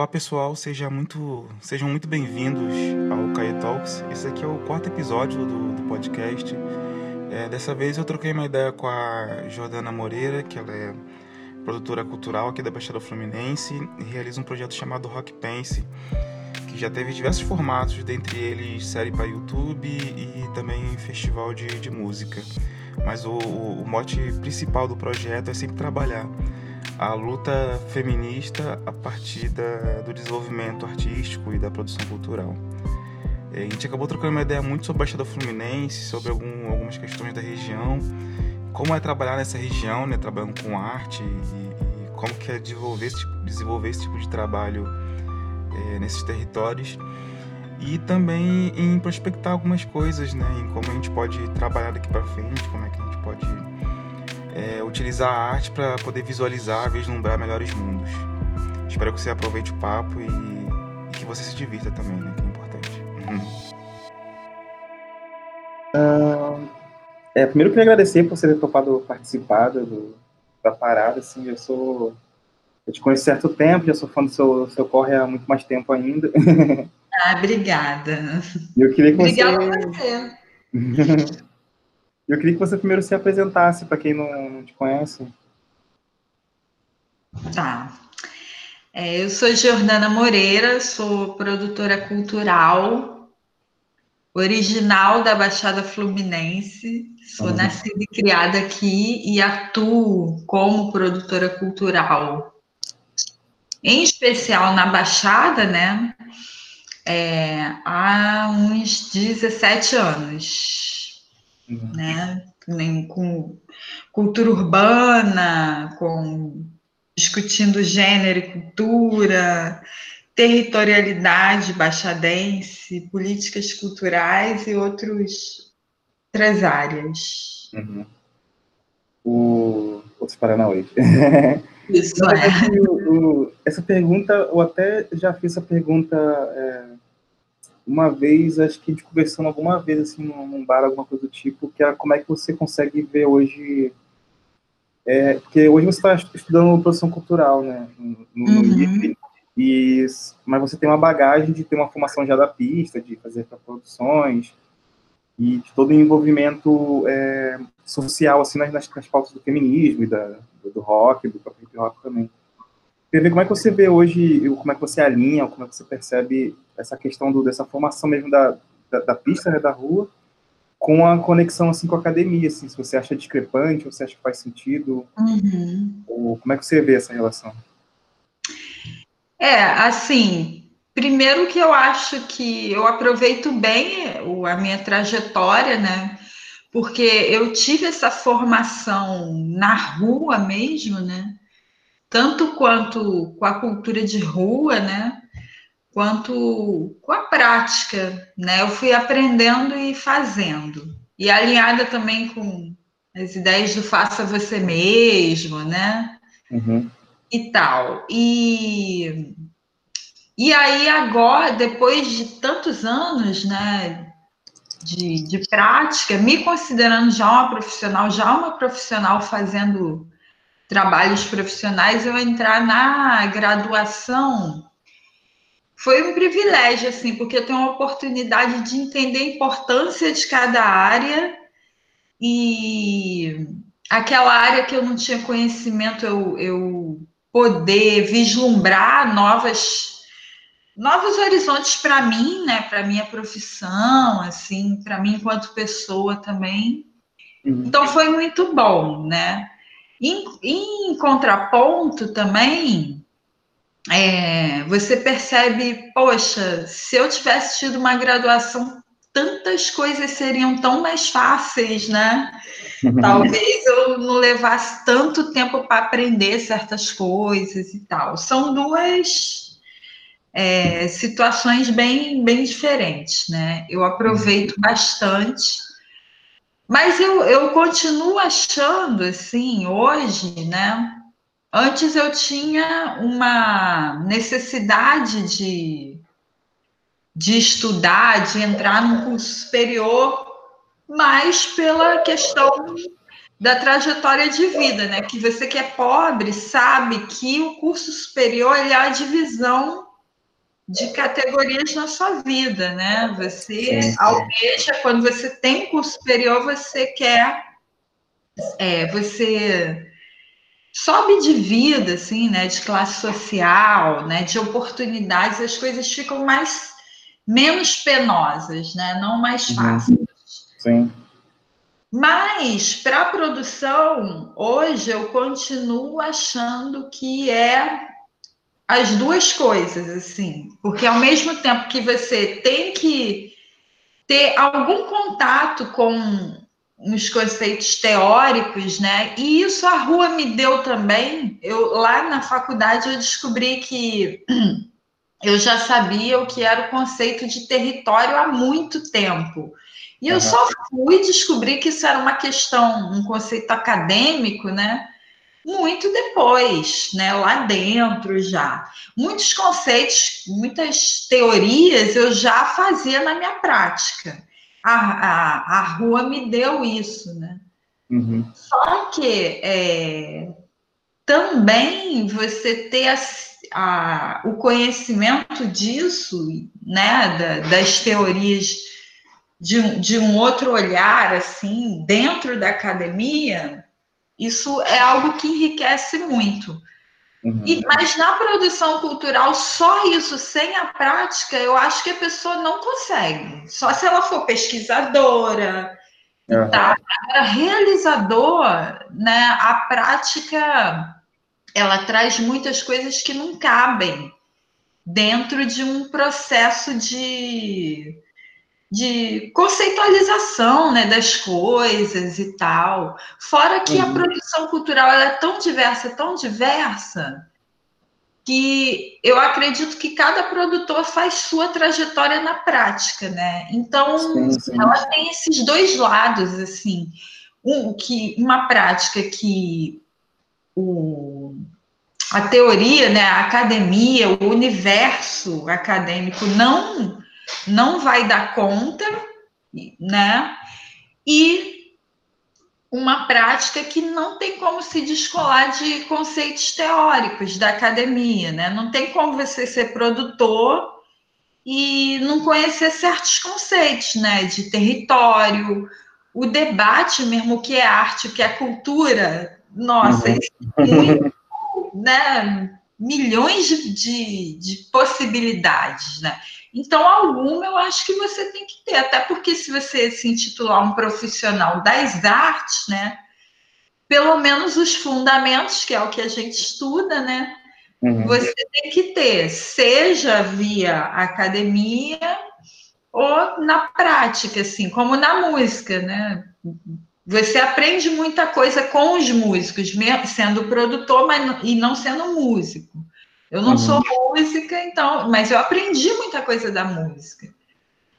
Olá pessoal, seja muito, sejam muito bem-vindos ao Caê Talks. Esse aqui é o quarto episódio do, do podcast. É, dessa vez eu troquei uma ideia com a Jordana Moreira, que ela é produtora cultural aqui da Baixada Fluminense e realiza um projeto chamado Rock Pense, que já teve diversos formatos, dentre eles série para YouTube e também festival de, de música. Mas o, o mote principal do projeto é sempre trabalhar a luta feminista a partir da, do desenvolvimento artístico e da produção cultural. É, a gente acabou trocando uma ideia muito sobre a Baixada Fluminense, sobre algum, algumas questões da região, como é trabalhar nessa região, né, trabalhando com arte e, e como que é desenvolver esse tipo, desenvolver esse tipo de trabalho é, nesses territórios e também em prospectar algumas coisas, né, em como a gente pode trabalhar daqui para frente, como é que a gente pode é, utilizar a arte para poder visualizar, vislumbrar melhores mundos. Espero que você aproveite o papo e, e que você se divirta também, né? Que é importante. Uh, é, primeiro eu queria agradecer por você ter topado participar do, da parada, assim, eu sou... Eu te conheço há certo tempo, já sou fã do seu, seu corre há muito mais tempo ainda. Ah, obrigada. Eu queria que obrigada você... você... Eu queria que você primeiro se apresentasse para quem não, não, te conhece. Tá. É, eu sou Jordana Moreira, sou produtora cultural, original da Baixada Fluminense, sou uhum. nascida e criada aqui e atuo como produtora cultural, em especial na Baixada, né? É, há uns 17 anos uhum. né? Com cultura urbana, com discutindo gênero e cultura, territorialidade baixadense, políticas culturais e outros, outras áreas. Uhum. O, outros Paranauê. Isso, é. o, o, essa pergunta, eu até já fiz essa pergunta é, uma vez, acho que a gente conversando alguma vez, assim, num bar, alguma coisa do tipo, que era como é que você consegue ver hoje. É, porque hoje você está estudando produção cultural, né? No, no uhum. e, mas você tem uma bagagem de ter uma formação já da pista, de fazer produções, e de todo o envolvimento é, social, assim, nas, nas, pautas do feminismo e da, do, do rock, do próprio hip hop também. Queria ver como é que você vê hoje, como é que você alinha, como é que você percebe essa questão do, dessa formação mesmo da, da, da pista, né, da rua, com a conexão assim com a academia, assim, se você acha discrepante, ou você acha que faz sentido, uhum. ou como é que você vê essa relação? É, assim, primeiro que eu acho que eu aproveito bem a minha trajetória, né? Porque eu tive essa formação na rua mesmo, né? Tanto quanto com a cultura de rua, né? quanto com a prática, né? Eu fui aprendendo e fazendo. E alinhada também com as ideias do faça você mesmo, né? Uhum. E tal. E, e aí agora, depois de tantos anos, né? De, de prática, me considerando já uma profissional, já uma profissional fazendo trabalhos profissionais, eu entrar na graduação foi um privilégio, assim, porque eu tenho a oportunidade de entender a importância de cada área e aquela área que eu não tinha conhecimento, eu, eu poder vislumbrar novas novos horizontes para mim, né, para minha profissão, assim, para mim enquanto pessoa também. Uhum. Então foi muito bom, né? Em, em contraponto também, é, você percebe, poxa, se eu tivesse tido uma graduação, tantas coisas seriam tão mais fáceis, né? Talvez eu não levasse tanto tempo para aprender certas coisas e tal. São duas é, situações bem, bem diferentes, né? Eu aproveito bastante, mas eu, eu continuo achando, assim, hoje, né? Antes eu tinha uma necessidade de, de estudar, de entrar num curso superior, mais pela questão da trajetória de vida, né? Que você que é pobre sabe que o curso superior é a divisão de categorias na sua vida, né? Você sim, sim. almeja, quando você tem curso superior, você quer, é, você sobe de vida, assim, né? De classe social, né? De oportunidades, as coisas ficam mais menos penosas, né? Não mais uhum. fáceis. Sim. Mas para a produção, hoje eu continuo achando que é as duas coisas, assim, porque ao mesmo tempo que você tem que ter algum contato com os conceitos teóricos, né? E isso a rua me deu também. Eu lá na faculdade eu descobri que eu já sabia o que era o conceito de território há muito tempo. E eu uhum. só fui descobrir que isso era uma questão, um conceito acadêmico, né? Muito depois, né, lá dentro já. Muitos conceitos, muitas teorias eu já fazia na minha prática. A, a, a rua me deu isso, né? Uhum. Só que é, também você ter a, a, o conhecimento disso, né, da, das teorias de, de um outro olhar, assim, dentro da academia, isso é algo que enriquece muito. Uhum. E, mas na produção cultural, só isso, sem a prática, eu acho que a pessoa não consegue. Só se ela for pesquisadora. Uhum. Tá? Agora, realizador, né, a prática ela traz muitas coisas que não cabem dentro de um processo de de conceitualização né, das coisas e tal. Fora que uhum. a produção cultural é tão diversa, tão diversa, que eu acredito que cada produtor faz sua trajetória na prática, né? Então, sim, sim. ela tem esses dois lados, assim. Um, que, uma prática que o, a teoria, né, a academia, o universo acadêmico não não vai dar conta, né? E uma prática que não tem como se descolar de conceitos teóricos da academia, né? Não tem como você ser produtor e não conhecer certos conceitos, né? De território, o debate mesmo, o que é arte, o que é cultura, nossa, uhum. Né? Milhões de, de, de possibilidades, né? Então, alguma eu acho que você tem que ter, até porque se você se intitular um profissional das artes, né? Pelo menos os fundamentos, que é o que a gente estuda, né? Uhum. Você tem que ter, seja via academia ou na prática, assim, como na música, né? Você aprende muita coisa com os músicos, sendo produtor mas, e não sendo músico. Eu não uhum. sou música, então, mas eu aprendi muita coisa da música.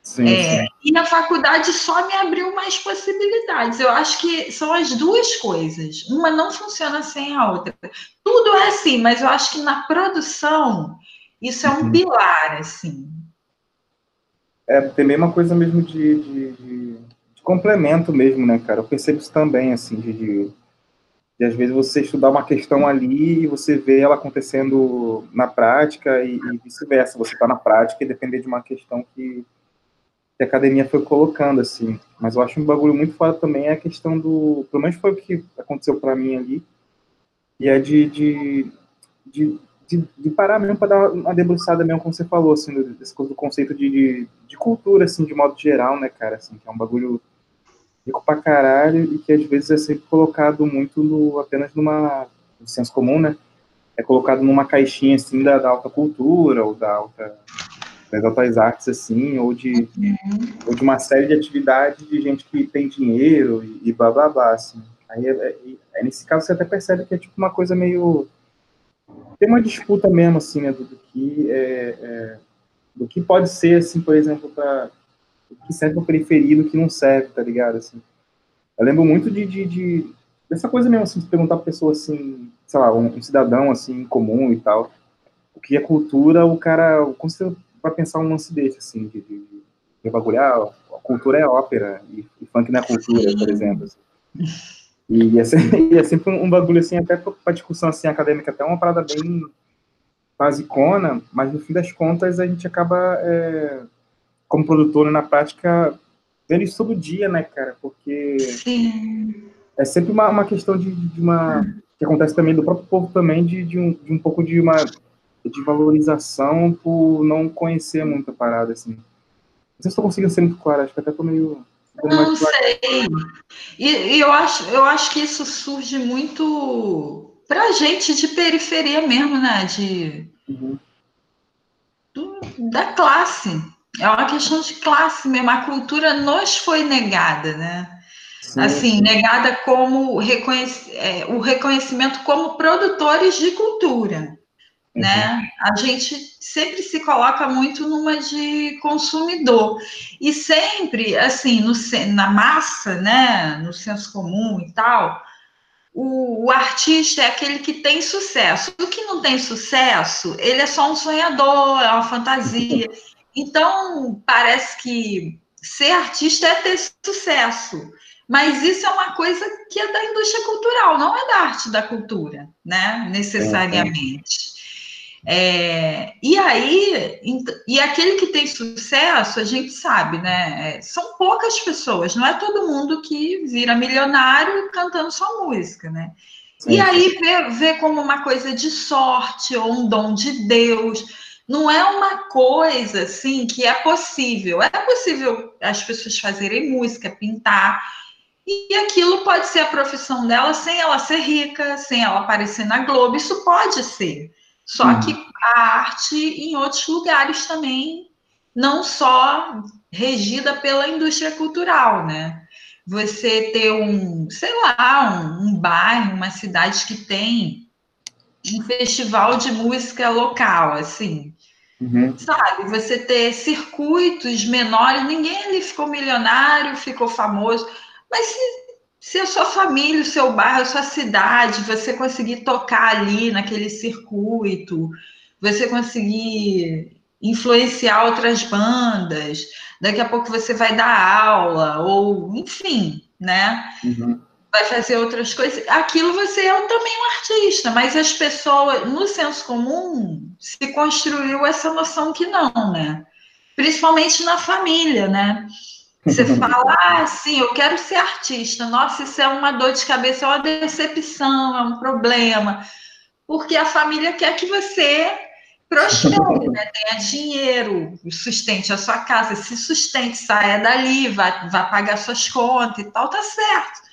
Sim, é, sim. E na faculdade só me abriu mais possibilidades. Eu acho que são as duas coisas. Uma não funciona sem a outra. Tudo é assim, mas eu acho que na produção isso é um uhum. pilar, assim. É, tem meio uma coisa mesmo de, de, de, de, complemento mesmo, né, cara? Eu percebo isso também, assim, de, de às vezes você estudar uma questão ali e você vê ela acontecendo na prática e, e vice-versa. Você está na prática e depender de uma questão que, que, a academia foi colocando, assim. Mas eu acho um bagulho muito foda também é a questão do... Pelo menos foi o que aconteceu para mim ali. E é de, de, de, de, de parar mesmo para dar uma debruçada mesmo, como você falou, assim, desse do conceito de, de, de cultura, assim, de modo geral, né, cara? Assim, que é um bagulho rico pra caralho e que às vezes é sempre colocado muito no, apenas numa, no senso comum, né? É colocado numa caixinha, assim, da, da alta cultura ou da alta, das altas artes, assim, ou de, uhum. ou de uma série de atividades de gente que tem dinheiro e, e blá, blá, blá, assim. Aí, é, é, nesse caso, você até percebe que é tipo uma coisa meio... Tem uma disputa mesmo, assim, né, do, do que é, é, do que pode ser, assim, por exemplo, para que serve pra periferia do que não serve, tá ligado? Assim, eu lembro muito de, de, de dessa coisa mesmo, assim, de perguntar pra pessoa, assim, sei lá, um, um, cidadão, assim, comum e tal, o que é cultura, o cara, como você vai pensar um lance desse, assim, de, de, de bagulhar, ah, a cultura é ópera, e, e funk não é cultura, por exemplo, assim. E é, sempre, e é sempre um bagulho, assim, até pra discussão, assim, acadêmica, até uma parada bem basicona, mas no fim das contas a gente acaba, é, como produtor, na prática, vendo isso todo dia, né, cara? Porque Sim. é sempre uma, uma questão de, de uma. que acontece também do próprio povo também, de, de, um, de um pouco de uma de valorização por não conhecer muita parada, assim. Não sei se estou conseguindo ser muito claro, acho que até estou meio. Não sei. E, e, eu, acho, eu acho que isso surge muito para gente de periferia mesmo, né? De, uhum. do, da classe. É uma questão de classe mesmo. A cultura nos foi negada, né? Sim. Assim, negada como reconhec é, o reconhecimento como produtores de cultura né? Uhum. A gente sempre se coloca muito numa de consumidor e sempre assim no, na massa, né? No senso comum e tal, o, o, artista é aquele que tem sucesso. O que não tem sucesso, ele é só um sonhador, é uma fantasia. Então parece que ser artista é ter sucesso. Mas isso é uma coisa que é da indústria cultural, não é da arte da cultura, né? Necessariamente. É, e aí, e aquele que tem sucesso, a gente sabe, né? É, são poucas pessoas, não é todo mundo que vira milionário cantando sua música, né? Sim. E aí vê, vê como uma coisa de sorte ou um dom de Deus. Não é uma coisa assim que é possível. É possível as pessoas fazerem música, pintar, e aquilo pode ser a profissão dela sem ela ser rica, sem ela aparecer na Globo. Isso pode ser. Só uhum. que a arte em outros lugares também, não só regida pela indústria cultural, né? Você ter um, sei lá, um, um bairro, uma cidade que tem um festival de música local, assim, Uhum. Sabe, você ter circuitos menores, ninguém ali ficou milionário, ficou famoso, mas se se a sua família, o seu bairro, a sua cidade, você conseguir tocar ali naquele circuito, você conseguir influenciar outras bandas, daqui a pouco você vai dar aula, ou enfim, né? Uhum. Vai fazer outras coisas. Aquilo você é também um artista, mas as pessoas, no senso comum, se construiu essa noção que não, né? Principalmente na família, né? Você fala, ah, sim, eu quero ser artista. Nossa, isso é uma dor de cabeça, é uma decepção, é um problema. Porque a família quer que você prospere, né? tenha dinheiro, sustente a sua casa, se sustente, saia dali, vá, vá pagar suas contas e tal, tá certo.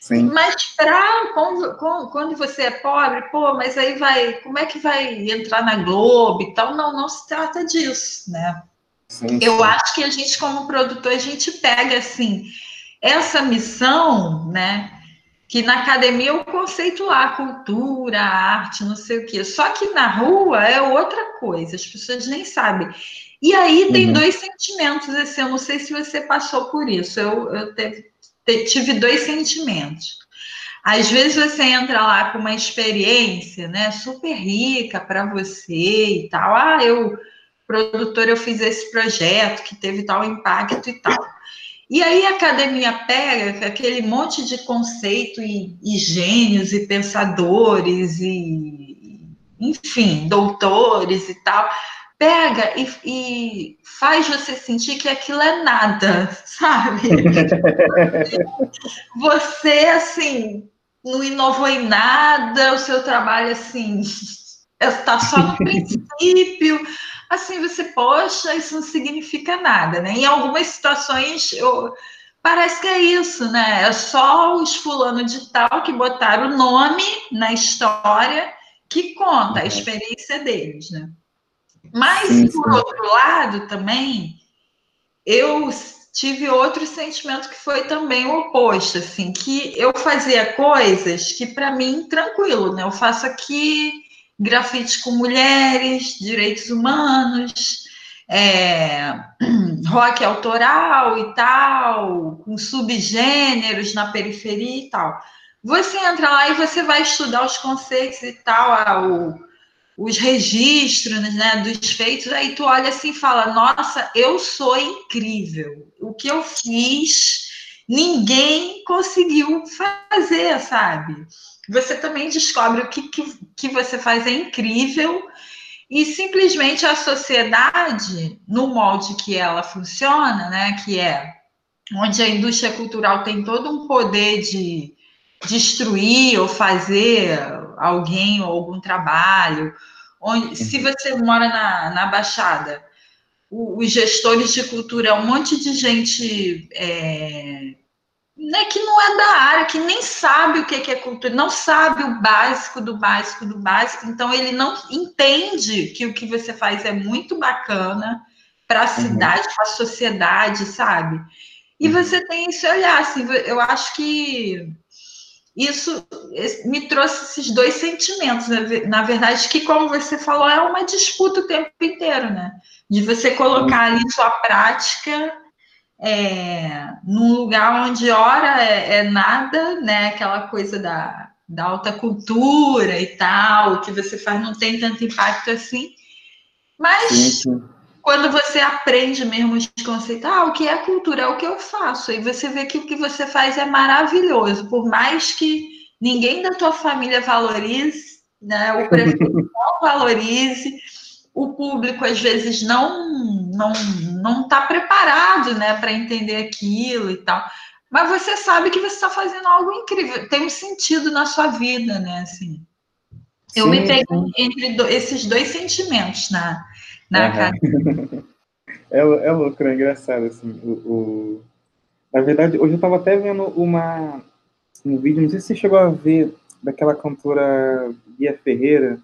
Sim. Mas para quando, quando você é pobre, pô, mas aí vai, como é que vai entrar na Globo e tal? Não, não se trata disso, né? Sim, Eu acho que a gente, como produtor, a gente pega assim essa missão, né? Que na academia o conceito lá, cultura, arte, não sei o quê. Só que na rua é outra coisa, as pessoas nem sabem. E aí tem uhum. dois sentimentos, assim, eu não sei se você passou por isso. Eu, eu teve, tive dois sentimentos. Às vezes você entra lá com uma experiência, né, super rica para você e tal. Ah, eu produtor, eu fiz esse projeto que teve tal impacto e tal. E aí a academia pega aquele monte de conceito e, e gênios e pensadores e, enfim, doutores e tal, pega e, e, faz você sentir que aquilo é nada, sabe? Você, assim, não inovou em nada, o seu trabalho, assim, está só no princípio assim, você, poxa, isso não significa nada, né? Em algumas situações, eu, parece que é isso, né? É só os fulano de tal que botaram o nome na história que conta a uhum. experiência deles, né? Mas, sim, sim. por outro lado, também, eu tive outro sentimento que foi também o oposto, assim, que eu fazia coisas que, para mim, tranquilo, né? Eu faço aqui grafite com mulheres, direitos humanos, é, rock autoral e tal, com subgêneros na periferia e tal. Você entra lá e você vai estudar os conceitos e tal, os registros né, dos feitos, aí tu olha assim e fala, nossa, eu sou incrível. O que eu fiz, ninguém conseguiu fazer, sabe? você também descobre o que, que, que você faz é incrível e simplesmente a sociedade, no molde que ela funciona, né, que é onde a indústria cultural tem todo um poder de destruir ou fazer alguém ou algum trabalho, onde, se uhum. você mora na, na Baixada, os gestores de cultura, é um monte de gente é, né, que não é da área, que nem sabe o que é cultura, não sabe o básico do básico do básico, então ele não entende que o que você faz é muito bacana para a uhum. cidade, para a sociedade, sabe? E uhum. você tem esse olhar, assim, eu acho que isso me trouxe esses dois sentimentos, na verdade, que, como você falou, é uma disputa o tempo inteiro, né? De você colocar ali sua prática é, num lugar onde ora é, é, nada, né? Aquela coisa da, da alta cultura e tal, o que você faz não tem tanto impacto assim. Mas sim, sim. Quando você aprende mesmo os conceitos, ah, o que é cultura é o que eu faço, e você vê que o que você faz é maravilhoso, por mais que ninguém da tua família valorize, né? O prefeito não valorize o público às vezes não não não está preparado, né, para entender aquilo e tal. Mas você sabe que você está fazendo algo incrível, tem um sentido na sua vida, né, assim. Eu sim, me pego entre do, esses dois sentimentos na na uhum. cara. É, é louco, é engraçado assim. O, o, Na verdade, hoje eu estava até vendo uma um vídeo, não sei se você chegou a ver daquela cantora Bia Ferreira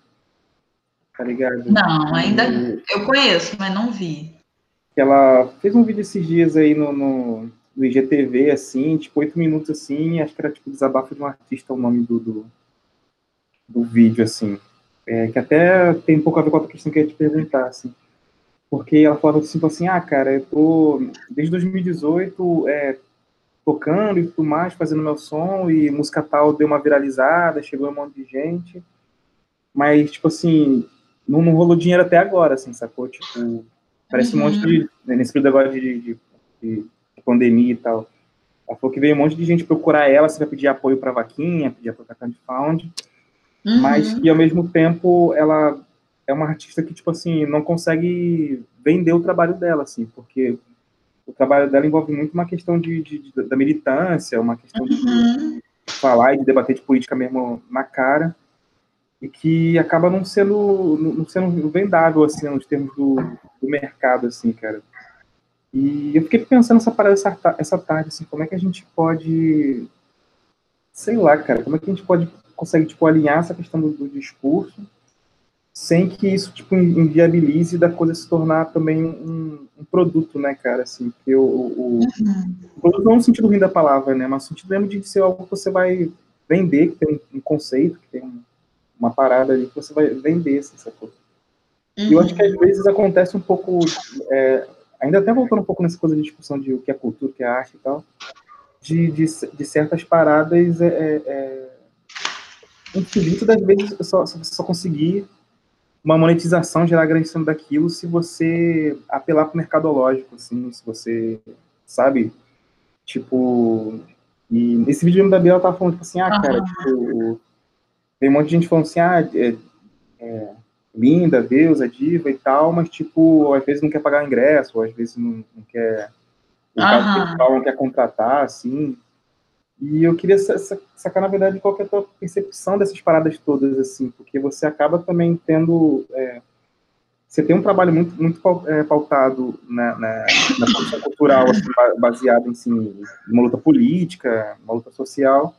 tá ligado? Não, ainda eu conheço, mas não vi. Ela fez um vídeo esses dias aí no, no, no IGTV, assim, tipo, oito minutos assim, acho que era tipo desabafo de um artista o nome do, do, do vídeo, assim. É, que até tem um pouco a ver com a questão que eu ia te perguntar, assim. Porque ela falava assim, tipo assim, ah, cara, eu tô desde 2018 é, tocando e tudo mais, fazendo meu som, e música tal deu uma viralizada, chegou um monte de gente. Mas, tipo assim, não, não rolou dinheiro até agora, assim, sacou? Tipo, parece uhum. um monte de. Né, nesse período agora de, de, de, de, pandemia e tal. Ela falou que veio um monte de gente procurar ela, você vai pedir apoio para vaquinha, pedir apoio para crowdfunding, uhum. mas que ao mesmo tempo ela é uma artista que, tipo assim, não consegue vender o trabalho dela, assim, porque o trabalho dela envolve muito uma questão de, de, de da militância, uma questão uhum. de falar e de debater de política mesmo na cara e que acaba não sendo não sendo vendável assim nos termos do, do mercado assim cara e eu fiquei pensando essa parada essa, essa tarde assim como é que a gente pode sei lá cara como é que a gente pode consegue tipo alinhar essa questão do, do discurso sem que isso tipo inviabilize da coisa se tornar também um, um produto né cara assim que o, o, uhum. o, produto não é no sentido ruim da palavra né mas no sentido mesmo de ser algo que você vai vender que tem um, um conceito que tem um uma parada ali que você vai vender, assim, sacou? Uhum. E eu acho que às uhum. vezes acontece um pouco, é, ainda até voltando um pouco nessa coisa de discussão de o que é cultura, o que é arte e tal, de, de, de certas paradas, é, é, é infinito das vezes só, você só conseguir uma monetização, gerar grande cima daquilo se você apelar para o mercadológico, assim, se você, sabe, tipo, e nesse vídeo da Bia ela tava falando, tipo assim, ah, cara, uhum. tipo, tem um monte de gente falando assim, ah, é, é, linda, deusa, diva e tal, mas, tipo, às vezes não quer pagar ingresso, ou às vezes não, não quer, não quer contratar, assim. E eu queria sacar, na verdade, qual é a tua percepção dessas paradas todas, assim, porque você acaba também tendo... É, você tem um trabalho muito, muito é, pautado na, na, na produção cultural, assim, baseado em, assim, uma luta política, uma luta social,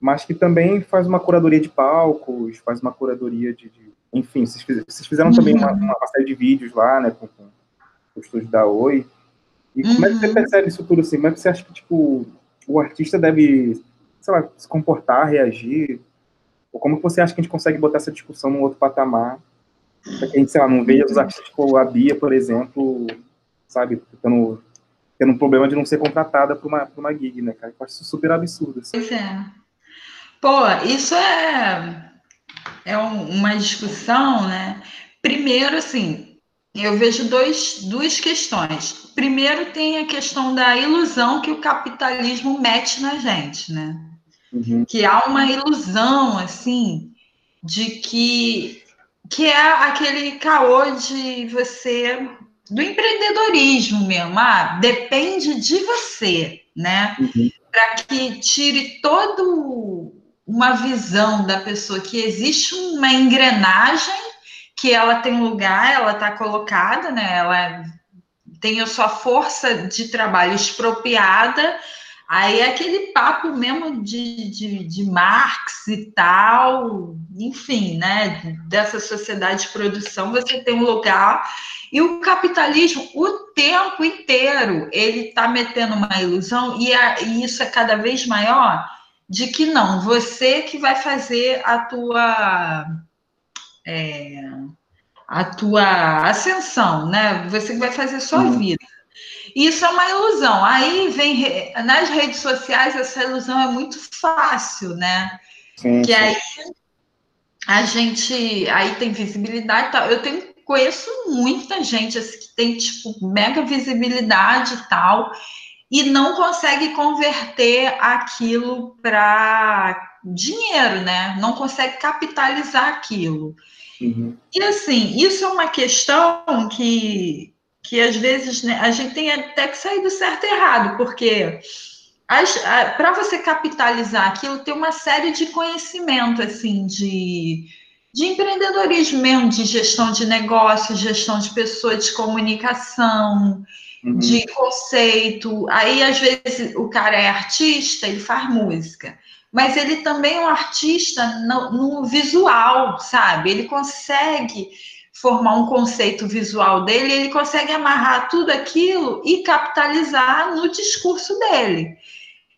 mas que também faz uma curadoria de palcos, faz uma curadoria de. de enfim, vocês, fizeram também uma, uhum. uma, série de vídeos lá, né, com, com o estúdio da Oi. E como é que você uhum. percebe isso tudo assim? Como é que você acha que, tipo, o artista deve, sei lá, se comportar, reagir? Ou como você acha que a gente consegue botar essa discussão num outro patamar? Pra que a gente, sei lá, não veja os artistas tipo a Bia, por exemplo, sabe, tendo, tendo um problema de não ser contratada para uma, uma gig, né, cara? Eu acho isso super absurdo. Assim. Pois é. Pô, isso é, é uma discussão, né? Primeiro, assim, eu vejo dois, duas questões. Primeiro, tem a questão da ilusão que o capitalismo mete na gente, né? Uhum. Que há uma ilusão, assim, de que que é aquele caô de você do empreendedorismo mesmo, ah, depende de você, né? Uhum. Para que tire todo uma visão da pessoa que existe uma engrenagem que ela tem lugar, ela está colocada, né? Ela tem a sua força de trabalho expropriada Aí é aquele papo mesmo de, de, de Marx e tal, enfim, né? Dessa sociedade de produção, você tem um lugar. E o capitalismo, o tempo inteiro, ele está metendo uma ilusão, e, a, e isso é cada vez maior, de que não, você que vai fazer a tua. É, a tua ascensão, né? Você que vai fazer sua uhum. vida. Isso é uma ilusão. Aí vem nas redes sociais essa ilusão é muito fácil, né? Sim, que sim. aí a gente aí tem visibilidade. Tal. Eu tenho conheço muita gente assim, que tem tipo mega visibilidade e tal e não consegue converter aquilo para dinheiro, né? Não consegue capitalizar aquilo. Uhum. E assim, isso é uma questão que que às vezes né, a gente tem até que sair do certo e errado, porque para você capitalizar aquilo, tem uma série de conhecimento, assim, de, de empreendedorismo mesmo, de gestão de negócios, gestão de pessoas, de comunicação, uhum. de conceito. Aí, às vezes, o cara é artista, ele faz música. Mas ele também é um artista no, no visual, sabe? Ele consegue formar um conceito visual dele, ele consegue amarrar tudo aquilo e capitalizar no discurso dele.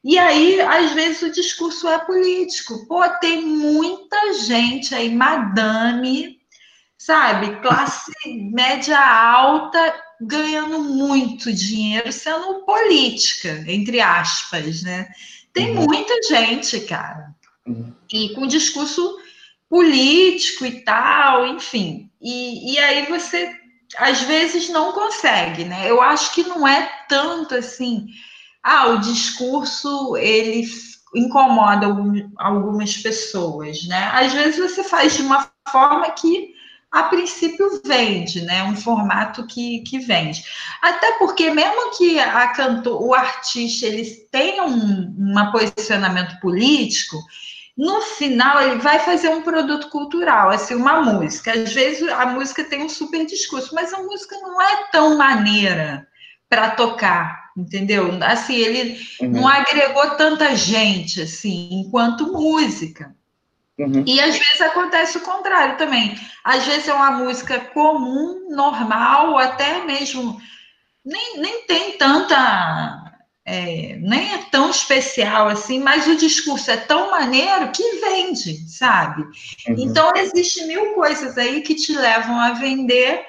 E aí, às vezes, o discurso é político. Pô, tem muita gente aí, madame, sabe, classe média alta, ganhando muito dinheiro sendo política, entre aspas, né? Tem uhum. muita gente, cara. Uhum. E com discurso político e tal, enfim. E, e aí você às vezes não consegue, né? Eu acho que não é tanto assim, ah, o discurso ele incomoda algumas pessoas, né? Às vezes você faz de uma forma que a princípio vende, né? Um formato que, que vende. Até porque mesmo que a cantor, o artista ele tenha um, um posicionamento político, no final ele vai fazer um produto cultural, assim, uma música. Às vezes a música tem um super discurso, mas a música não é tão maneira para tocar, entendeu? Assim, ele uhum. não agregou tanta gente assim, enquanto música. Uhum. E às vezes acontece o contrário também. Às vezes é uma música comum, normal, até mesmo nem, nem tem tanta é, nem é tão especial assim, mas o discurso é tão maneiro que vende, sabe? Uhum. Então, existe mil coisas aí que te levam a vender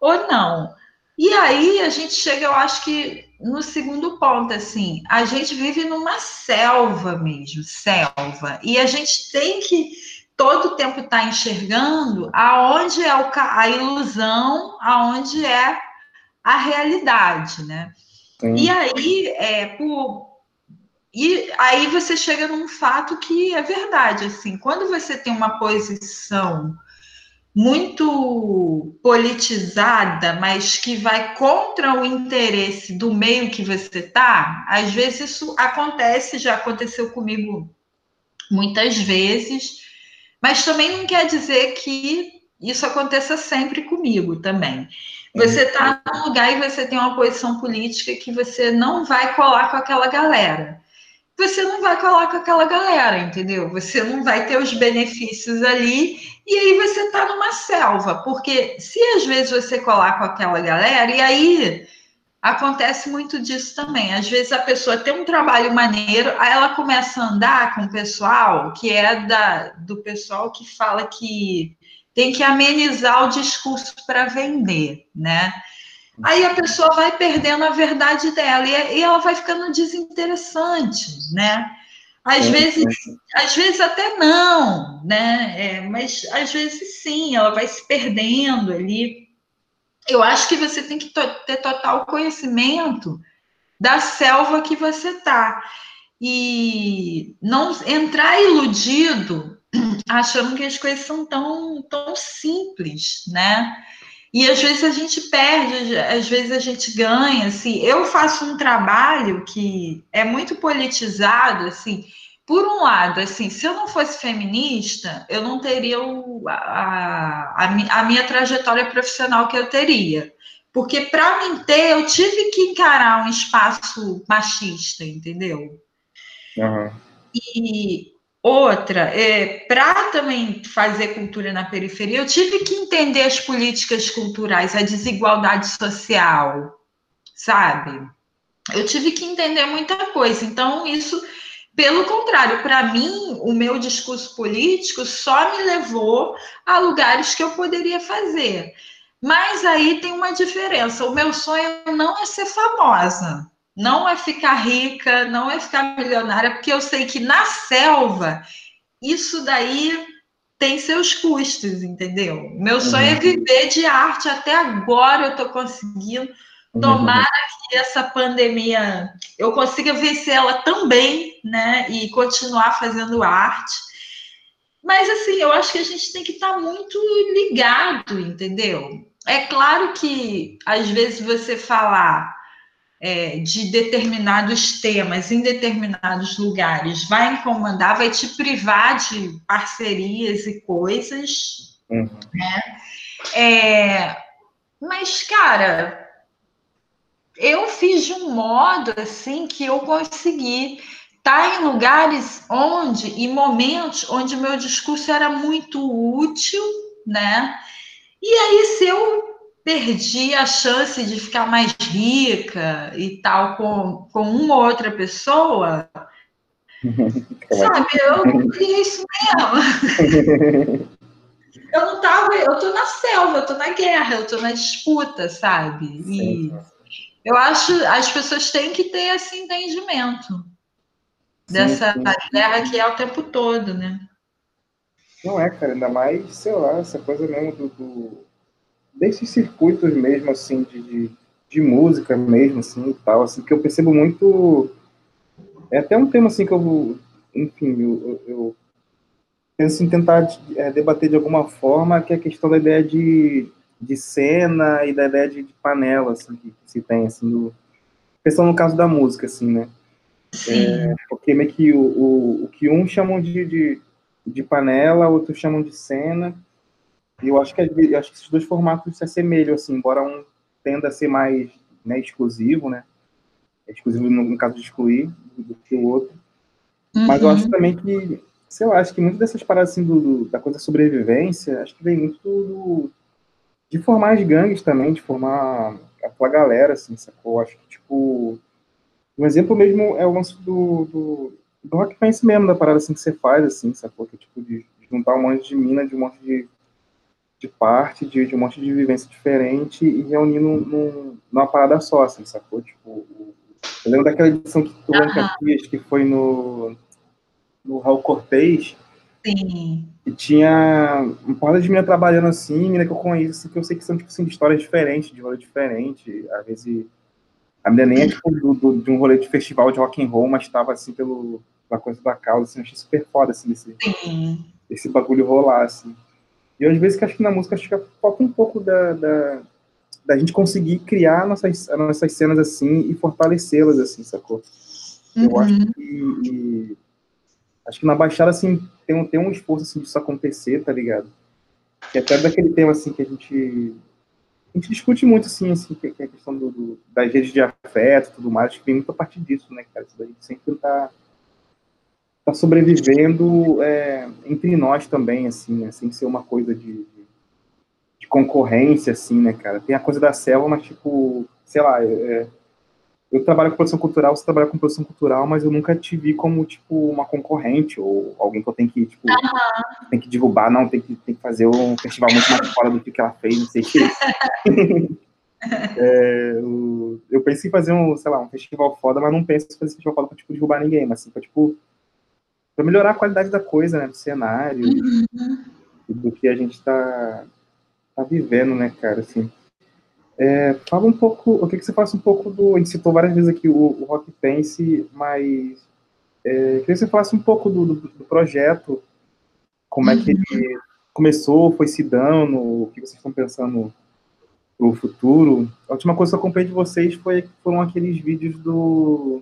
ou não. E aí a gente chega, eu acho que no segundo ponto, assim, a gente vive numa selva mesmo, selva, e a gente tem que todo o tempo estar tá enxergando aonde é a ilusão, aonde é a realidade, né? Sim. E aí, é, por, e aí você chega num fato que é verdade, assim, quando você tem uma posição muito politizada, mas que vai contra o interesse do meio que você tá, às vezes isso acontece, já aconteceu comigo muitas vezes, mas também não quer dizer que isso aconteça sempre comigo também. Você está num lugar e você tem uma posição política que você não vai colar com aquela galera. Você não vai colar com aquela galera, entendeu? Você não vai ter os benefícios ali e aí você está numa selva, porque se às vezes você colar com aquela galera, e aí acontece muito disso também. Às vezes a pessoa tem um trabalho maneiro, aí ela começa a andar com o pessoal que é da, do pessoal que fala que tem que amenizar o discurso para vender, né? Aí a pessoa vai perdendo a verdade dela e, ela vai ficando desinteressante, né? Às é, vezes, é. às vezes até não, né? É, mas às vezes sim, ela vai se perdendo ali. Eu acho que você tem que ter total conhecimento da selva que você tá e não entrar iludido achando que as coisas são tão, tão simples, né? E às vezes a gente perde, às vezes a gente ganha, assim. Eu faço um trabalho que é muito politizado, assim. Por um lado, assim, se eu não fosse feminista, eu não teria o, a, a, a minha trajetória profissional que eu teria. Porque para mim ter, eu tive que encarar um espaço machista, entendeu? Uhum. E outra, é, para também fazer cultura na periferia, eu tive que entender as políticas culturais, a desigualdade social, sabe? Eu tive que entender muita coisa. Então, isso, pelo contrário, para mim, o meu discurso político só me levou a lugares que eu poderia fazer. Mas aí tem uma diferença. O meu sonho não é ser famosa não é ficar rica, não é ficar milionária, porque eu sei que na selva isso daí tem seus custos, entendeu? Meu sonho é uhum. é viver de arte, até agora eu estou conseguindo. Uhum. Tomara que essa pandemia eu consiga vencer ela também, né? E continuar fazendo arte. Mas assim, eu acho que a gente tem que estar tá muito ligado, entendeu? É claro que às vezes você falar é, de determinados temas em determinados lugares vai incomodar, vai te privar de parcerias e coisas, uhum. né? É, mas, cara, eu fiz de um modo assim que eu consegui estar tá em lugares onde, em momentos onde meu discurso era muito útil, né? E aí, se eu perdi a chance de ficar mais rica e tal com, com uma ou outra pessoa, sabe, eu queria isso mesmo. eu não tava, eu tô na selva, eu tô na guerra, eu tô na disputa, sabe? E eu acho as pessoas têm que ter esse entendimento dessa sim, sim. guerra que é o tempo todo, né? Não é, cara, ainda mais, sei lá, essa coisa mesmo do, do desses circuitos mesmo, assim, de, de, de, música mesmo, assim, e tal, assim, que eu percebo muito... É até um tema, assim, que eu, enfim, eu, eu penso em tentar é, debater de alguma forma, que é a questão da ideia de, de cena e da ideia de, de panela, assim, que, se tem, assim, do, pensando no caso da música, assim, né? É, porque meio que o, o, o que uns chamam de, de, de panela, outros chamam de cena, e eu acho que, eu acho que esses dois formatos se assemelham, assim, embora um tenda a ser mais né, exclusivo, né? Exclusivo no, caso de excluir do, que o outro. Uhum. Mas eu acho uhum. também que, sei lá, acho que muitas dessas paradas assim, do, do, da coisa da sobrevivência, acho que vem muito do, de formar as gangues também, de formar a tua galera, assim, sacou? Acho que, tipo, um exemplo mesmo é o lance do, do, do rock mesmo, da parada assim que você faz, assim, sacou? Que, tipo, de, de juntar um monte de mina, de um monte de de parte de, de um monte de vivência diferente e reunir num, num, numa parada só, assim, sacou? Tipo, eu lembro daquela edição que tu uhum. Que foi no, no Raul Cortez. Sim. E tinha uma porrada de mina trabalhando assim, mina que eu conheço, assim, que eu sei que são, tipo assim, de histórias diferentes, de rolê diferente. Às vezes, a mina nem é, tipo, do, do, de um rolê de festival de rock and roll, mas estava assim, pelo, pela coisa da causa, assim, eu achei super foda, assim, desse, esse bagulho rolar, assim. E às vezes que acho que na música acho que falta um pouco da, da, da gente conseguir criar nossas, nossas cenas assim e fortalecê-las, assim, sacou? Uhum. Eu acho que. E, acho que na Baixada, assim, tem um, tem um esforço assim, disso acontecer, tá ligado? Que até daquele tema assim que a gente. A gente discute muito, assim, assim que, é a questão do, do, das redes de afeto e tudo mais, acho que vem muito a partir disso, né, cara? Isso daí sempre tá tá sobrevivendo é, entre nós também, assim, né? sem ser uma coisa de, de, concorrência, assim, né, cara? Tem a coisa da selva, mas, tipo, sei lá, é, eu trabalho com produção cultural, você trabalha com produção cultural, mas eu nunca te vi como, tipo, uma concorrente ou alguém que eu tenho que, tipo, uhum. tem que derrubar, não, tem que, tem que fazer um festival muito mais fora do que ela fez, não sei o que. é, eu, eu pensei em fazer um, sei lá, um festival foda, mas não penso em fazer um festival foda pra, tipo, derrubar ninguém, mas, assim, pra, tipo, para melhorar a qualidade da coisa, né, do cenário, uhum. do que a gente está tá vivendo, né, cara, assim. É, fala um pouco, eu queria que você falasse um pouco do, a gente citou várias vezes aqui o, o Rock Pense, mas é, queria que você falasse um pouco do, do, do projeto, como é que ele uhum. começou, foi se dando, o que vocês estão pensando para o futuro. A última coisa que eu acompanhei de vocês foi, foram aqueles vídeos do,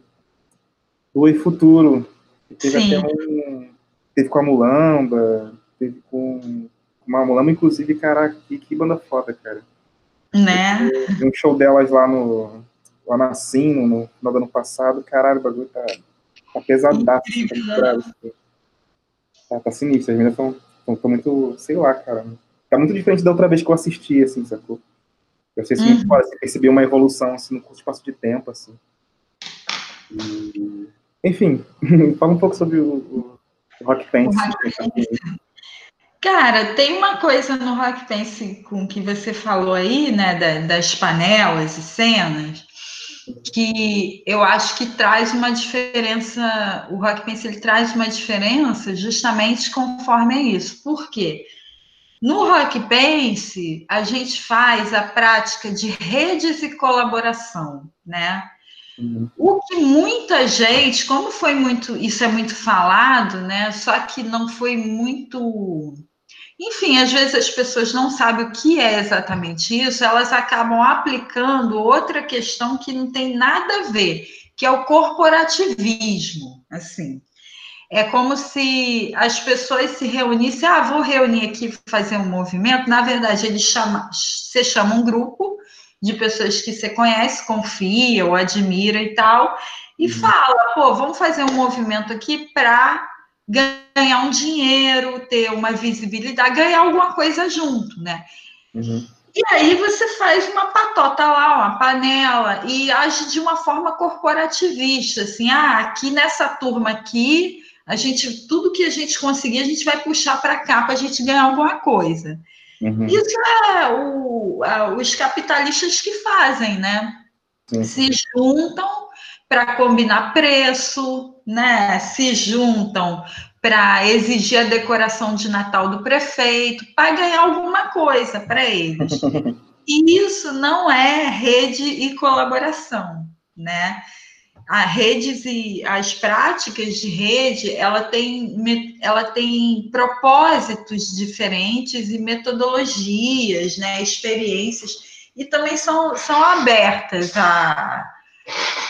do Oi Futuro. Teve Sim. até um. Teve com a Mulamba, teve com uma Mulamba, inclusive, caraca, que, que banda foda, cara. Né? Teve um show delas lá no. Lá na Sino, no final do ano passado, caralho, o bagulho tá, tá pesadaço. Assim, tá, tá sinistro, as meninas estão muito, sei lá, cara. Tá muito diferente da outra vez que eu assisti, assim, sacou? Eu sei se uhum. fora, você percebeu uma evolução assim, no curto espaço de tempo. Assim. E, enfim, fala um pouco sobre o, o, Rock Pense. Cara, tem uma coisa no Rock Pense com que você falou aí, né, da, das panelas e cenas, que eu acho que traz uma diferença, o Rock Pense ele traz uma diferença justamente conforme é isso. Por quê? No Rock Pense, a gente faz a prática de redes e colaboração, né? O que muita gente, como foi muito, isso é muito falado, né? Só que não foi muito. Enfim, às vezes as pessoas não sabem o que é exatamente isso, elas acabam aplicando outra questão que não tem nada a ver, que é o corporativismo, assim. É como se as pessoas se reunissem, ah, vou reunir aqui fazer um movimento. Na verdade, ele chama, você chama um grupo de pessoas que você conhece, confia ou admira e tal, e uhum. fala, pô, vamos fazer um movimento aqui para ganhar um dinheiro, ter uma visibilidade, ganhar alguma coisa junto, né? Uhum. E aí você faz uma patota lá, uma panela, e age de uma forma corporativista, assim, ah, aqui nessa turma aqui, a gente, tudo que a gente conseguir, a gente vai puxar para cá para a gente ganhar alguma coisa. Uhum. Isso é o, a, os capitalistas que fazem, né? Uhum. Se juntam para combinar preço, né? Se juntam para exigir a decoração de Natal do prefeito, para ganhar alguma coisa para eles. E isso não é rede e colaboração, né? A redes e as práticas de rede, ela tem, ela tem propósitos diferentes e metodologias, né, experiências, e também são, são abertas a,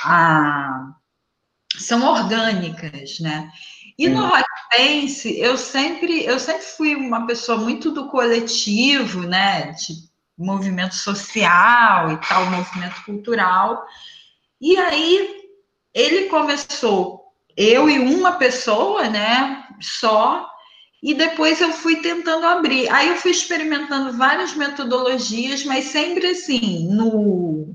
a são orgânicas, né? E no Rock Pense, eu sempre, eu sempre fui uma pessoa muito do coletivo, né? De movimento social e tal, movimento cultural. E aí ele começou eu e uma pessoa, né, só, e depois eu fui tentando abrir. Aí eu fui experimentando várias metodologias, mas sempre assim, no,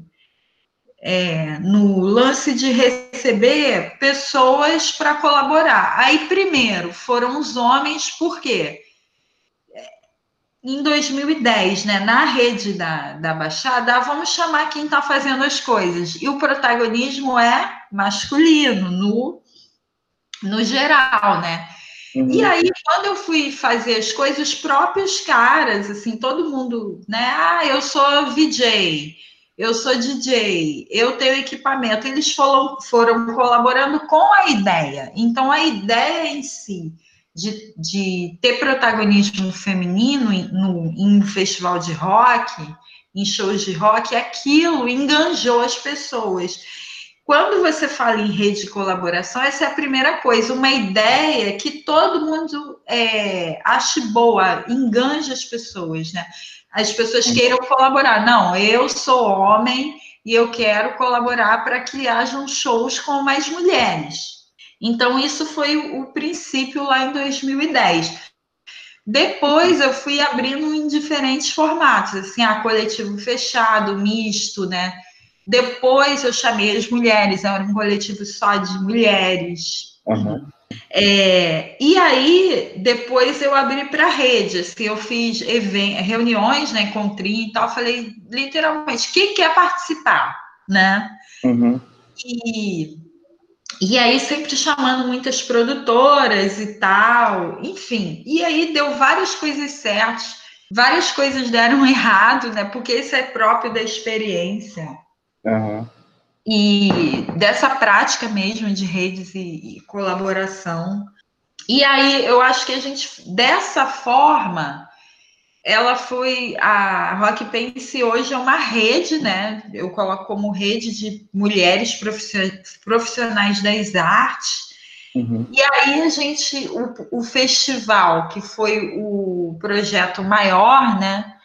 é, no lance de receber pessoas para colaborar. Aí, primeiro, foram os homens, por quê? em 2010, né, na rede da, da Baixada, vamos chamar quem está fazendo as coisas. E o protagonismo é masculino, no, no geral, né? Uhum. E aí, quando eu fui fazer as coisas, os próprios caras, assim, todo mundo, né? Ah, eu sou VJ, eu sou DJ, eu tenho equipamento. Eles foram, foram colaborando com a ideia. Então, a ideia em si de, de ter protagonismo feminino em, no, em um festival de rock, em shows de rock, aquilo enganjou as pessoas. Quando você fala em rede de colaboração, essa é a primeira coisa, uma ideia que todo mundo é, ache boa, enganja as pessoas, né? As pessoas queiram colaborar. Não, eu sou homem e eu quero colaborar para que hajam shows com mais mulheres. Então, isso foi o princípio lá em 2010. Depois eu fui abrindo em diferentes formatos, assim, a coletivo fechado, misto, né? Depois eu chamei as mulheres, era um coletivo só de mulheres. Uhum. É, e aí, depois eu abri para rede, assim, eu fiz reuniões, né, encontrinho e tal, falei literalmente, quem quer participar, né? Uhum. E e aí sempre chamando muitas produtoras e tal, enfim. E aí deu várias coisas certas, várias coisas deram errado, né? Porque isso é próprio da experiência. Uhum. E dessa prática mesmo de redes e, e colaboração. E aí eu acho que a gente, dessa forma, ela foi a Rock Pense hoje é uma rede, né? Eu coloco como rede de mulheres profissionais das artes. Uhum. E aí a gente, o, o festival, que foi o projeto maior, né?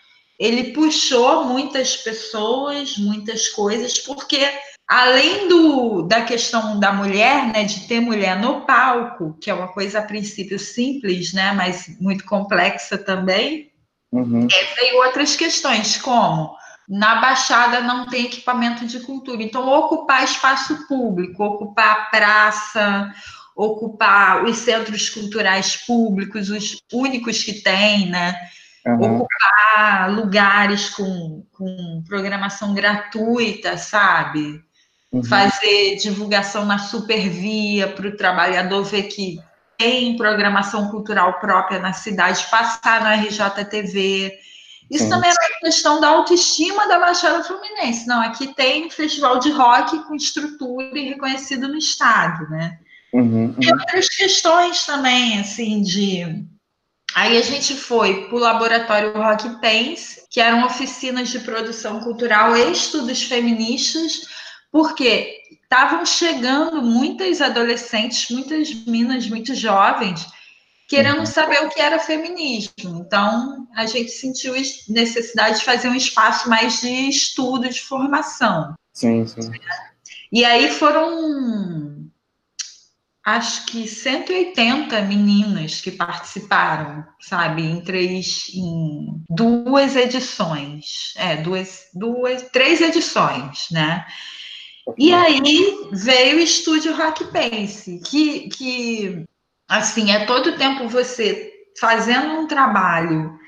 Ele puxou muitas pessoas, muitas coisas, porque além do, da questão da mulher, né, de ter mulher no palco, que é uma coisa a princípio simples, né, mas muito complexa também, uhum. é, veio outras questões, como na Baixada não tem equipamento de cultura, então ocupar espaço público, ocupar a praça, ocupar os centros culturais públicos, os únicos que tem, né? Uhum. Ocupar lugares com, com programação gratuita, sabe? Uhum. Fazer divulgação na supervia para o trabalhador ver que tem programação cultural própria na cidade, passar na RJTV. Isso Sim. também é uma questão da autoestima da Baixada Fluminense. Não, aqui tem festival de rock com estrutura e reconhecido no estado, né? Uhum, uhum. E outras questões também, assim, de. Aí a gente foi para o laboratório Rock Pense, que eram oficinas de produção cultural e estudos feministas, porque estavam chegando muitas adolescentes, muitas minas muito jovens, querendo uhum. saber o que era feminismo. Então, a gente sentiu necessidade de fazer um espaço mais de estudo, de formação. Sim, sim. E aí foram, acho que 180 meninas que participaram, sabe, em três, em duas edições, é, duas, duas, três edições, né? E aí veio o estúdio Rock Pense, que, que assim, é todo tempo você fazendo um trabalho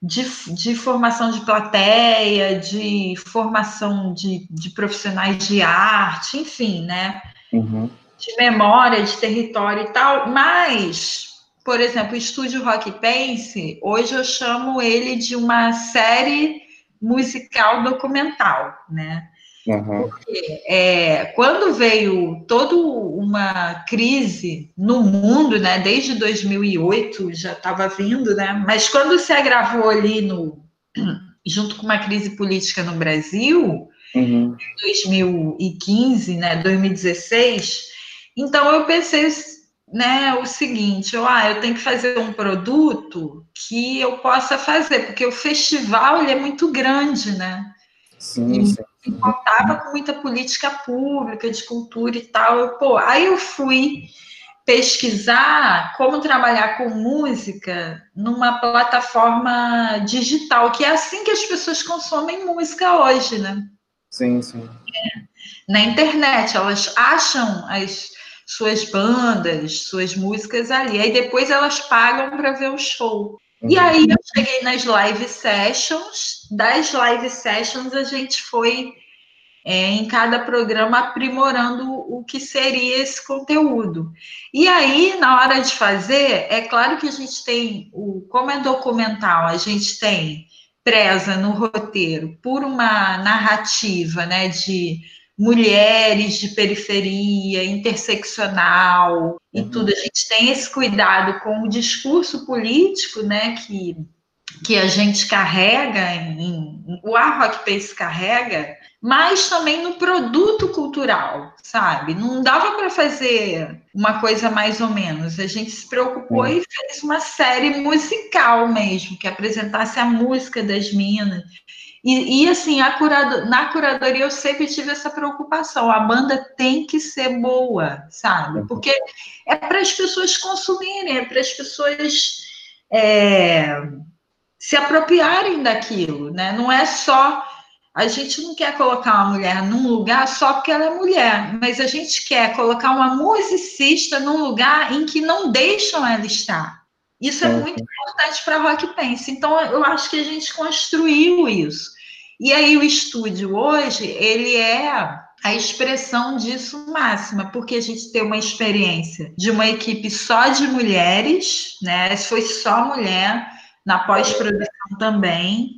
de, de formação de plateia, de formação de, de profissionais de arte, enfim, né? Uhum. De memória, de território e tal, mas, por exemplo, o estúdio Rock Pense, hoje eu chamo ele de uma série musical documental, né? Uhum. Porque é, quando veio toda uma crise no mundo, né, desde 2008 já estava vindo, né, mas quando se agravou ali no, junto com uma crise política no Brasil, uhum. em 2015, né, 2016, então eu pensei né, o seguinte, eu, ah, eu tenho que fazer um produto que eu possa fazer, porque o festival ele é muito grande, né? Sim, e, sim se contava com muita política pública, de cultura e tal. Eu, pô, aí eu fui pesquisar como trabalhar com música numa plataforma digital, que é assim que as pessoas consomem música hoje, né? Sim, sim. É. Na internet, elas acham as suas bandas, suas músicas ali, aí depois elas pagam para ver o show. E uhum. aí eu cheguei nas live sessions. Das live sessions a gente foi é, em cada programa aprimorando o que seria esse conteúdo. E aí, na hora de fazer, é claro que a gente tem o, como é documental, a gente tem preza no roteiro por uma narrativa, né, de mulheres de periferia, interseccional e uhum. tudo. A gente tem esse cuidado com o discurso político, né, que, que a gente carrega, em, o A Rock Pace carrega, mas também no produto cultural, sabe? Não dava para fazer uma coisa mais ou menos. A gente se preocupou uhum. e fez uma série musical mesmo, que apresentasse a música das minas. E, e assim, curado, na curadoria eu sempre tive essa preocupação. A banda tem que ser boa, sabe? Uhum. Porque é para as pessoas consumirem, é para as pessoas é, se apropriarem daquilo, né? Não é só. A gente não quer colocar uma mulher num lugar só porque ela é mulher, mas a gente quer colocar uma musicista num lugar em que não deixam ela estar. Isso é muito importante para Rock Pense. Então, eu acho que a gente construiu isso. E aí o estúdio hoje, ele é a expressão disso máxima, porque a gente tem uma experiência de uma equipe só de mulheres, né? Foi só mulher na pós-produção também.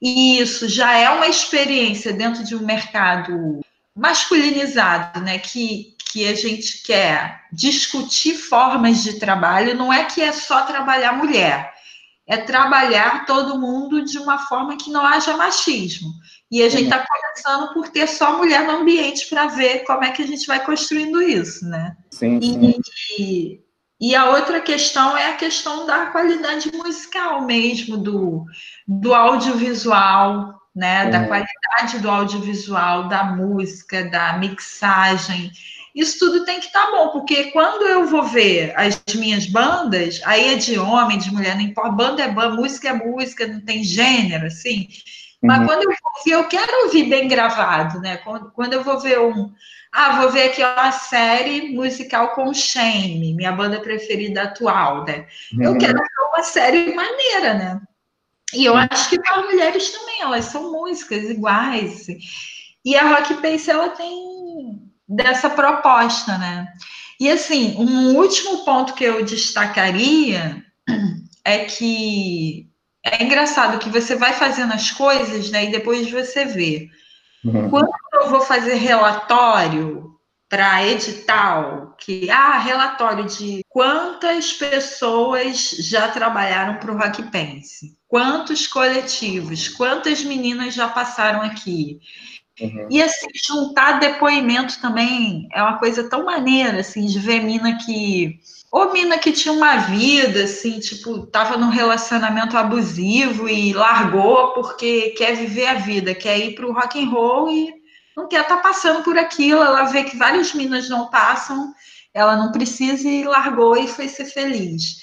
E isso já é uma experiência dentro de um mercado masculinizado, né? Que, que a gente quer discutir formas de trabalho, não é que é só trabalhar mulher, é trabalhar todo mundo de uma forma que não haja machismo. E a gente está começando por ter só mulher no ambiente para ver como é que a gente vai construindo isso, né? Sim, sim. E, e a outra questão é a questão da qualidade musical mesmo, do, do audiovisual, né? Da qualidade do audiovisual, da música, da mixagem. Isso tudo tem que estar tá bom, porque quando eu vou ver as minhas bandas, aí é de homem, de mulher, não importa, banda é banda, música é música, não tem gênero, assim. Mas uhum. quando eu vou ver, eu quero ouvir bem gravado, né? Quando, quando eu vou ver um. Ah, vou ver aqui uma série musical com Shame, minha banda preferida atual, né? Uhum. Eu quero ver uma série maneira, né? E eu acho que para as mulheres também, elas são músicas iguais. E a Rock Pace, ela tem dessa proposta, né? E assim, um último ponto que eu destacaria é que é engraçado que você vai fazendo as coisas, né? E depois você vê. Uhum. Quando eu vou fazer relatório para edital, que ah, relatório de quantas pessoas já trabalharam para o Rock Pense, quantos coletivos, quantas meninas já passaram aqui. Uhum. E assim, juntar depoimento também é uma coisa tão maneira, assim, de ver mina que ou mina que tinha uma vida, assim, tipo, tava num relacionamento abusivo e largou porque quer viver a vida, quer ir pro rock and roll e não quer estar tá passando por aquilo. Ela vê que várias minas não passam, ela não precisa e largou e foi ser feliz.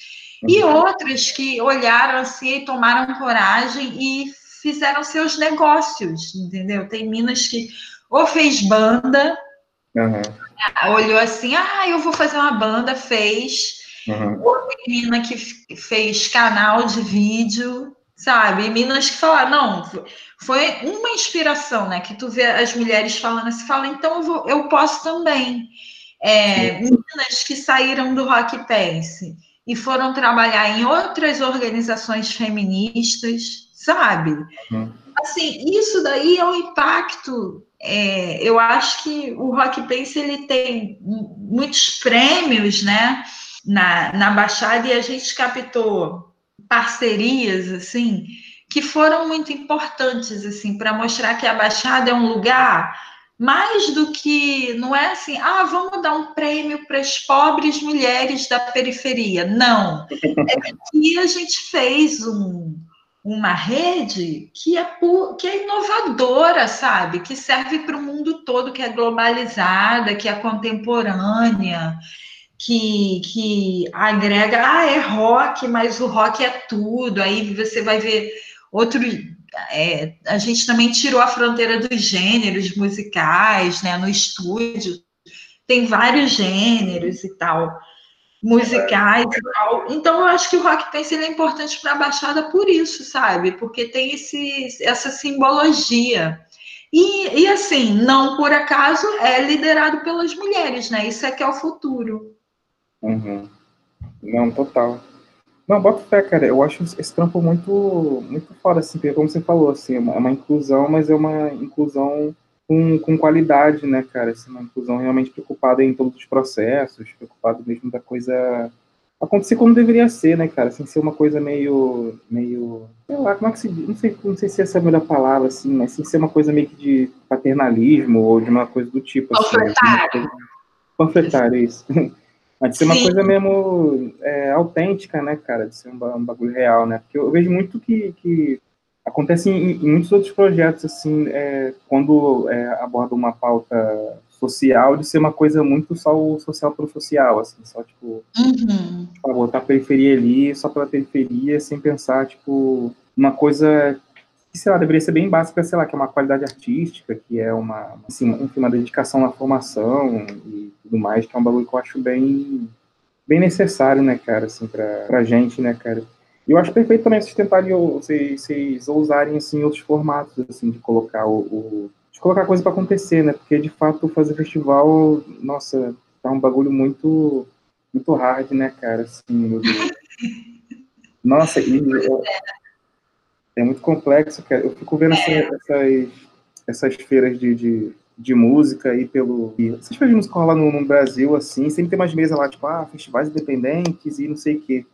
E uhum. outras que olharam assim e tomaram coragem e fizeram seus negócios, entendeu? Tem minas que ou fez banda, uhum olhou assim, ah, eu vou fazer uma banda, fez. Uhum. Outra menina que fez canal de vídeo, sabe? Meninas que falaram, não, foi uma inspiração, né? Que tu vê as mulheres falando assim, fala, então eu, vou, eu posso também. É, meninas que saíram do Rock Pense e foram trabalhar em outras organizações feministas, sabe? Uhum. Assim, isso daí é um impacto é, eu acho que o Rock Pace ele tem muitos prêmios, né, na, na Baixada e a gente captou parcerias assim que foram muito importantes assim para mostrar que a Baixada é um lugar mais do que não é assim, ah, vamos dar um prêmio para as pobres mulheres da periferia. Não, é que a gente fez um uma rede que é, que é inovadora, sabe? Que serve para o mundo todo, que é globalizada, que é contemporânea, que, que agrega, ah, é rock, mas o rock é tudo. Aí você vai ver outro. É, a gente também tirou a fronteira dos gêneros musicais, né? No estúdio tem vários gêneros e tal musicais e tal. Então, eu acho que o Rock Pense é importante para a Baixada por isso, sabe? Porque tem esse, essa simbologia. E, e, assim, não por acaso é liderado pelas mulheres, né? Isso é que é o futuro. Uhum. Não, total. Não, bota fé, cara. Eu acho esse trampo muito, muito fora, assim, porque como você falou, assim, é uma, é uma inclusão, mas é uma inclusão com, com qualidade, né, cara? Assim, uma inclusão realmente preocupada em todos os processos, preocupado mesmo da coisa acontecer como deveria ser, né, cara? Sem ser uma coisa meio, meio, sei lá, como é que se diz? Não sei, não sei se essa é a melhor palavra, assim, mas sem ser uma coisa meio que de paternalismo ou de uma coisa do tipo. Panfletário. Assim, panfletário, isso. Mas de ser uma Sim. coisa mesmo é, autêntica, né, cara? De ser um, um, bagulho real, né? Porque eu vejo muito que, que Acontece em, em, muitos outros projetos, assim, é, quando é, aborda uma pauta social, de ser uma coisa muito só o social pro social, assim, só, tipo, uhum. Tipo, botar a periferia ali, só pela periferia, sem pensar, tipo, uma coisa que, sei lá, deveria ser bem básica, sei lá, que é uma qualidade artística, que é uma, assim, enfim, uma dedicação na formação e tudo mais, que é um bagulho que eu acho bem, bem necessário, né, cara, assim, pra, pra gente, né, cara. E eu acho perfeito também vocês tentarem, vocês, vocês ousarem, assim, outros formatos, assim, de colocar o, o de colocar coisa para acontecer, né? Porque, de fato, fazer festival, nossa, tá um bagulho muito, muito hard, né, cara? Assim, Nossa, e é, é, muito complexo, cara. Eu fico vendo essa, essas, essas feiras de, de, de música e pelo. Vocês de música lá no, no, Brasil, assim, sempre tem umas mesas lá, tipo, ah, festivais independentes e não sei o quê.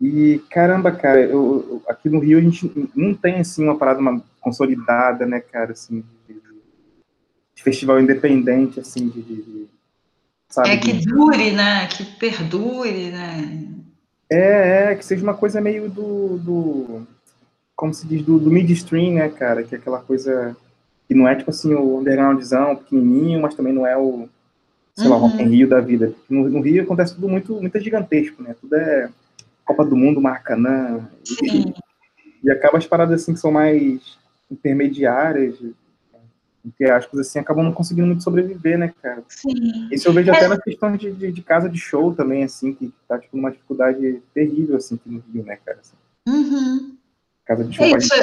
E caramba, cara, eu, eu, aqui no Rio a gente não tem assim uma parada uma, consolidada, né, cara, assim, de, de festival independente, assim, de, de sabe? É que dure, né? Que perdure, né? É, é, que seja uma coisa meio do, do como se diz, do, do midstream, né, cara? Que é aquela coisa que não é tipo assim o undergroundzão pequenininho, mas também não é o, sei uhum. lá, o Rock in Rio da vida. No, no, Rio acontece tudo muito, muito gigantesco, né? Tudo é Copa do Mundo, Maracanã. E, e acaba as paradas assim que são mais intermediárias, entre aspas, assim, acabam não conseguindo muito sobreviver, né, cara? Sim. Isso eu vejo é. até na questão de, de, de, casa de show também, assim, que tá, tipo, numa dificuldade terrível, assim, aqui no Rio, né, cara? Assim. Uhum. Casa de show. Isso,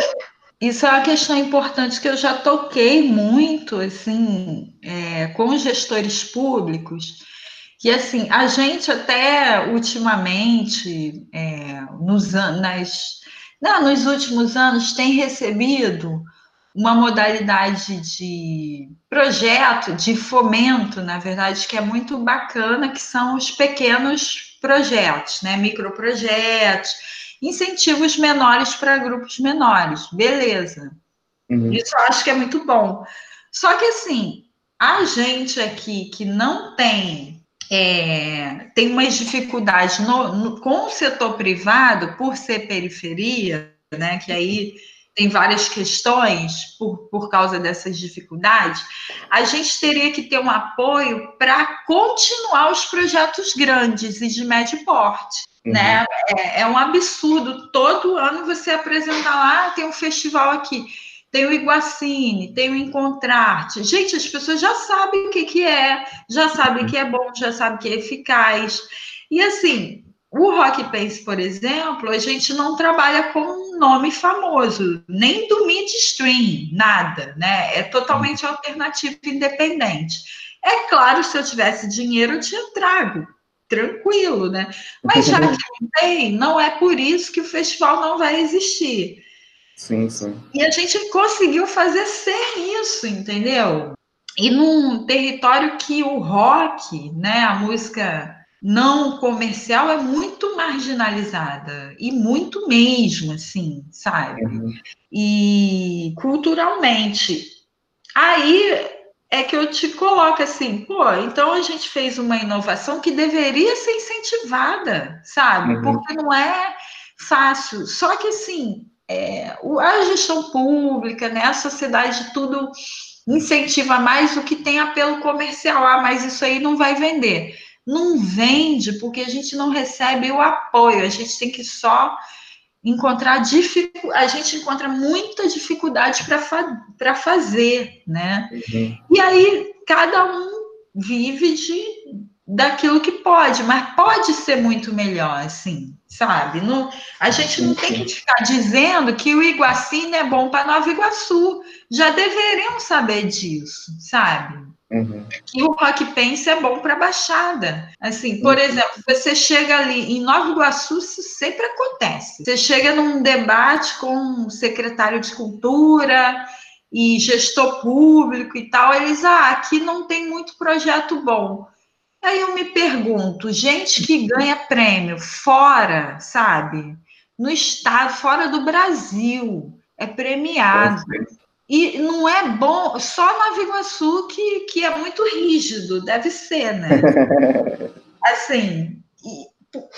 isso é uma questão importante que eu já toquei muito, assim, é, com os gestores públicos, que, assim, a gente até ultimamente, é, nos, nas, não, nos últimos anos, tem recebido uma modalidade de projeto, de fomento, na verdade, que é muito bacana, que são os pequenos projetos, né? Microprojetos, incentivos menores para grupos menores. Beleza. Uhum. Isso eu acho que é muito bom. Só que assim, a gente aqui que não tem é, tem umas dificuldades no, no, com o setor privado, por ser periferia, né? Que aí tem várias questões por, por causa dessas dificuldades, a gente teria que ter um apoio para continuar os projetos grandes e de médio porte. Uhum. Né? É, é, um absurdo todo ano você apresentar lá, ah, tem um festival aqui, tem o Iguacine, tem o Encontrarte. Gente, as pessoas já sabem o que, que é, já sabem que é bom, já sabem que é eficaz. E assim, o Rock Pace, por exemplo, a gente não trabalha com um nome famoso, nem do midstream, nada, né? É totalmente alternativo independente. É claro, se eu tivesse dinheiro, eu tinha trago, tranquilo, né? Mas já que não tem, não é por isso que o festival não vai existir. Sim, sim. E a gente conseguiu fazer sem isso, entendeu? E num território que o rock, né, a música não comercial é muito marginalizada e muito mesmo, assim, sabe? Uhum. E culturalmente. Aí é que eu te coloco assim, pô, então a gente fez uma inovação que deveria ser incentivada, sabe? Uhum. Porque não é fácil. Só que assim, é, a gestão pública, né, a sociedade, tudo incentiva mais o que tem apelo comercial. Ah, mas isso aí não vai vender não vende porque a gente não recebe o apoio, a gente tem que só encontrar dificuldade, a gente encontra muita dificuldade para fa fazer, né? Uhum. E aí cada um vive de daquilo que pode, mas pode ser muito melhor, assim, sabe? Não, a gente não tem que ficar dizendo que o Iguacine é bom para Nova Iguaçu. Já deveriam saber disso, sabe? Uhum. Que o Rock Pense é bom para Baixada. Assim, por uhum. exemplo, você chega ali em Nova Iguaçu, isso sempre acontece. Você chega num debate com o secretário de Cultura e gestor público e tal, eles, ah, aqui não tem muito projeto bom. Aí eu me pergunto, gente que ganha prêmio fora, sabe? No estado, fora do Brasil, é premiado. E não é bom, só Nova Iguaçu que, que é muito rígido, deve ser, né? Assim,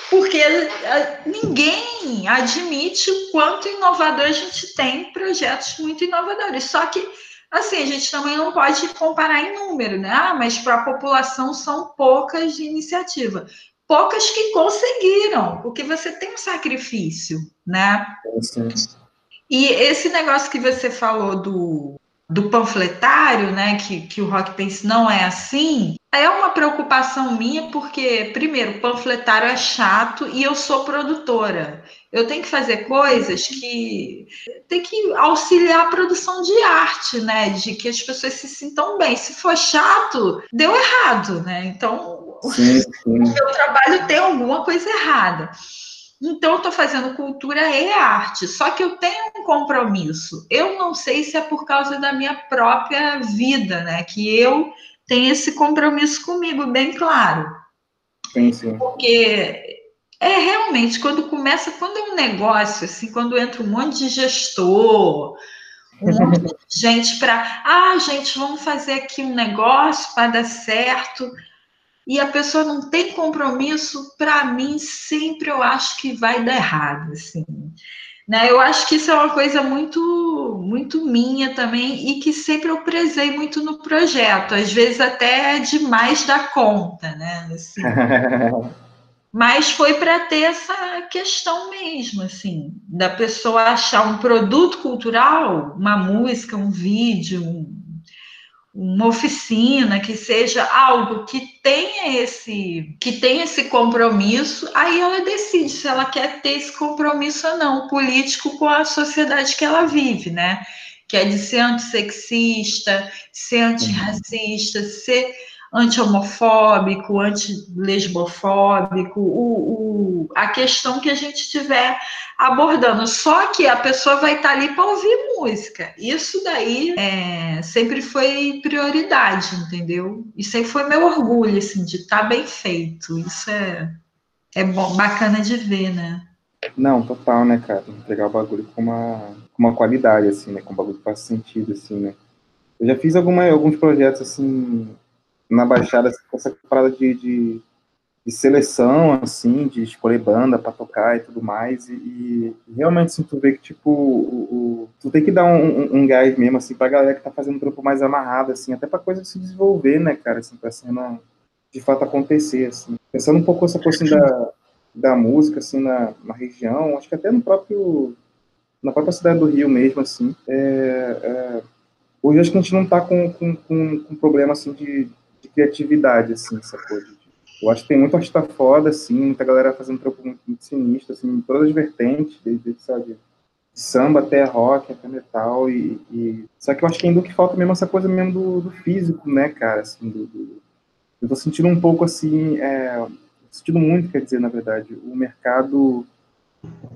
porque ninguém admite o quanto inovador a gente tem projetos muito inovadores. Só que, assim, a gente também não pode comparar em número, né? Ah, mas para a população são poucas de iniciativa. Poucas que conseguiram, porque você tem um sacrifício, né? E esse negócio que você falou do, do panfletário, né, que, que o Rock Pense não é assim, é uma preocupação minha, porque, primeiro, o panfletário é chato e eu sou produtora. Eu tenho que fazer coisas que tem que auxiliar a produção de arte, né? De que as pessoas se sintam bem. Se for chato, deu errado, né? Então, sim, sim. o meu trabalho tem alguma coisa errada. Então, eu estou fazendo cultura e arte, só que eu tenho um compromisso. Eu não sei se é por causa da minha própria vida, né? Que eu tenho esse compromisso comigo, bem claro. Sim, sim. Porque é realmente quando começa, quando é um negócio, assim, quando entra um monte de gestor, um monte de gente para, ah, gente, vamos fazer aqui um negócio para dar certo e a pessoa não tem compromisso, para mim, sempre eu acho que vai dar errado, assim. Né? Eu acho que isso é uma coisa muito, muito minha também e que sempre eu prezei muito no projeto, às vezes até demais da conta, né? Assim. Mas foi para ter essa questão mesmo, assim, da pessoa achar um produto cultural, uma música, um vídeo, um uma oficina, que seja algo que tenha esse que tenha esse compromisso, aí ela decide se ela quer ter esse compromisso ou não político com a sociedade que ela vive, né? Que é de ser antissexista, ser antirracista, ser anti-homofóbico, anti-lesbofóbico, o, o, a questão que a gente estiver abordando. Só que a pessoa vai estar ali para ouvir música. Isso daí é, sempre foi prioridade, entendeu? E sempre foi meu orgulho, assim, de estar tá bem feito. Isso é, é bom, bacana de ver, né? Não, total, né, cara? Pegar o bagulho com uma, com uma qualidade, assim, né? Com um bagulho que faz sentido, assim, né? Eu já fiz alguma, alguns projetos, assim, na Baixada essa parada de, de, de, seleção, assim, de escolher banda para tocar e tudo mais, e, e, realmente, assim, tu vê que, tipo, o, o, tu tem que dar um, um, um, gás mesmo, assim, pra galera que tá fazendo um trampo mais amarrado, assim, até pra coisa se desenvolver, né, cara, assim, pra cena de fato acontecer, assim. Pensando um pouco essa coisa, assim, da, da música, assim, na, na região, acho que até no próprio, na própria cidade do Rio mesmo, assim, é, é, hoje acho que a gente não tá com, com, com, com problema, assim, de de criatividade, assim, sacou? Eu acho que tem muito artista foda, assim, muita galera fazendo trampo muito, muito sinistro, assim, em todas as vertentes, desde, sabe, samba até rock, até metal, e, e, Só que eu acho que ainda o que falta mesmo é essa coisa mesmo do, do físico, né, cara, assim, do, do... Eu tô sentindo um pouco, assim, é... sentindo muito, quer dizer, na verdade, o mercado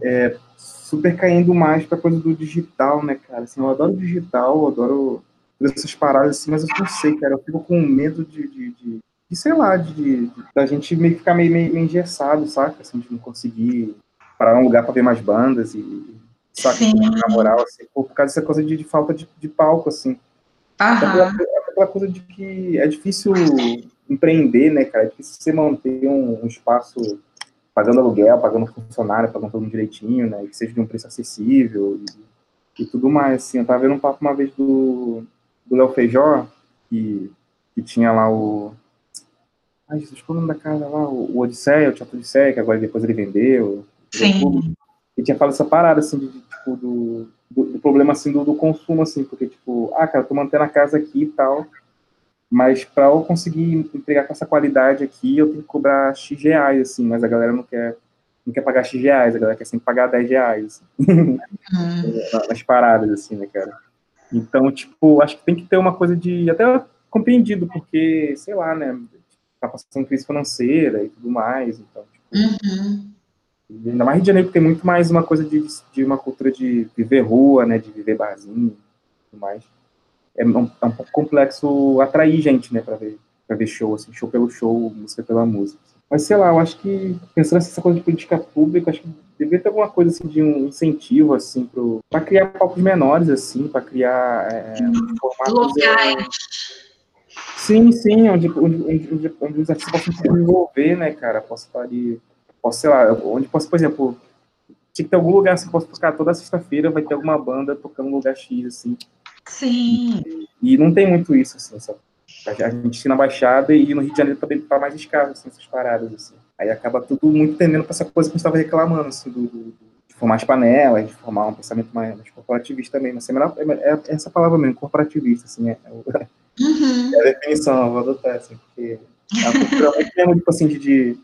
é, super caindo mais pra coisa do digital, né, cara, assim, eu adoro digital, eu adoro essas paradas assim, mas eu não sei, cara. Eu fico com medo de, de, de, de sei lá, de, da gente meio ficar meio, meio, meio engessado, saca? Assim, de não conseguir parar um lugar para ver mais bandas e, saca? Sim. Na moral, assim, por causa dessa coisa de, falta de, de palco, assim. Aham. Aquela, coisa de que é difícil empreender, né, cara? É difícil você manter um, um espaço pagando aluguel, pagando funcionário, pagando tudo direitinho, né? Que seja de um preço acessível e, e tudo mais, assim. Eu tava vendo um papo uma vez do, do Léo Feijó, que, que tinha lá o. Ai, Jesus, qual é o nome da casa lá? O, o Odisseia, o Teatro Odisseia, que agora depois ele vendeu. Sim. E tinha falado essa parada, assim, de, tipo, do, do, do, problema, assim, do, do, consumo, assim, porque, tipo, ah, cara, eu tô mantendo a casa aqui e tal, mas para eu conseguir entregar com essa qualidade aqui, eu tenho que cobrar X reais, assim, mas a galera não quer, não quer pagar X reais, a galera quer sempre pagar 10 reais, assim. Nas paradas, assim, né, cara? Então, tipo, acho que tem que ter uma coisa de até compreendido, porque, sei lá, né, tá passando crise financeira e tudo mais, então, tipo, uhum. ainda mais Rio de Janeiro, que tem muito mais uma coisa de, de uma cultura de viver rua, né, de viver barzinho e tudo mais. É um, é um pouco complexo atrair gente, né, para ver, pra ver show, assim, show pelo show, música pela música. Mas sei lá, eu acho que, pensando nessa coisa de política pública, acho que deveria ter alguma coisa assim de um incentivo, assim, para criar palcos menores, assim, para criar é, formatos. Locais. É, sim, sim, onde, onde, onde, onde os artistas possam se desenvolver, né, cara? Posso estar ali. Posso, sei lá, onde posso, por exemplo, tinha que ter algum lugar assim, posso tocar toda sexta-feira, vai ter alguma banda tocando no lugar X, assim. Sim. E, e não tem muito isso, assim, sabe? A gente na Baixada e no Rio de Janeiro também tá mais escasso, assim, essas paradas, assim. Aí acaba tudo muito tendendo para essa coisa que a gente estava reclamando, assim, do, do, de formar as panelas, de formar um pensamento mais, mais corporativista também. Mas é, é, essa palavra mesmo, corporativista, assim, é, é, uhum. é a definição, eu vou adotar, assim, porque é uma cultura muito mesmo, tipo assim, de, de,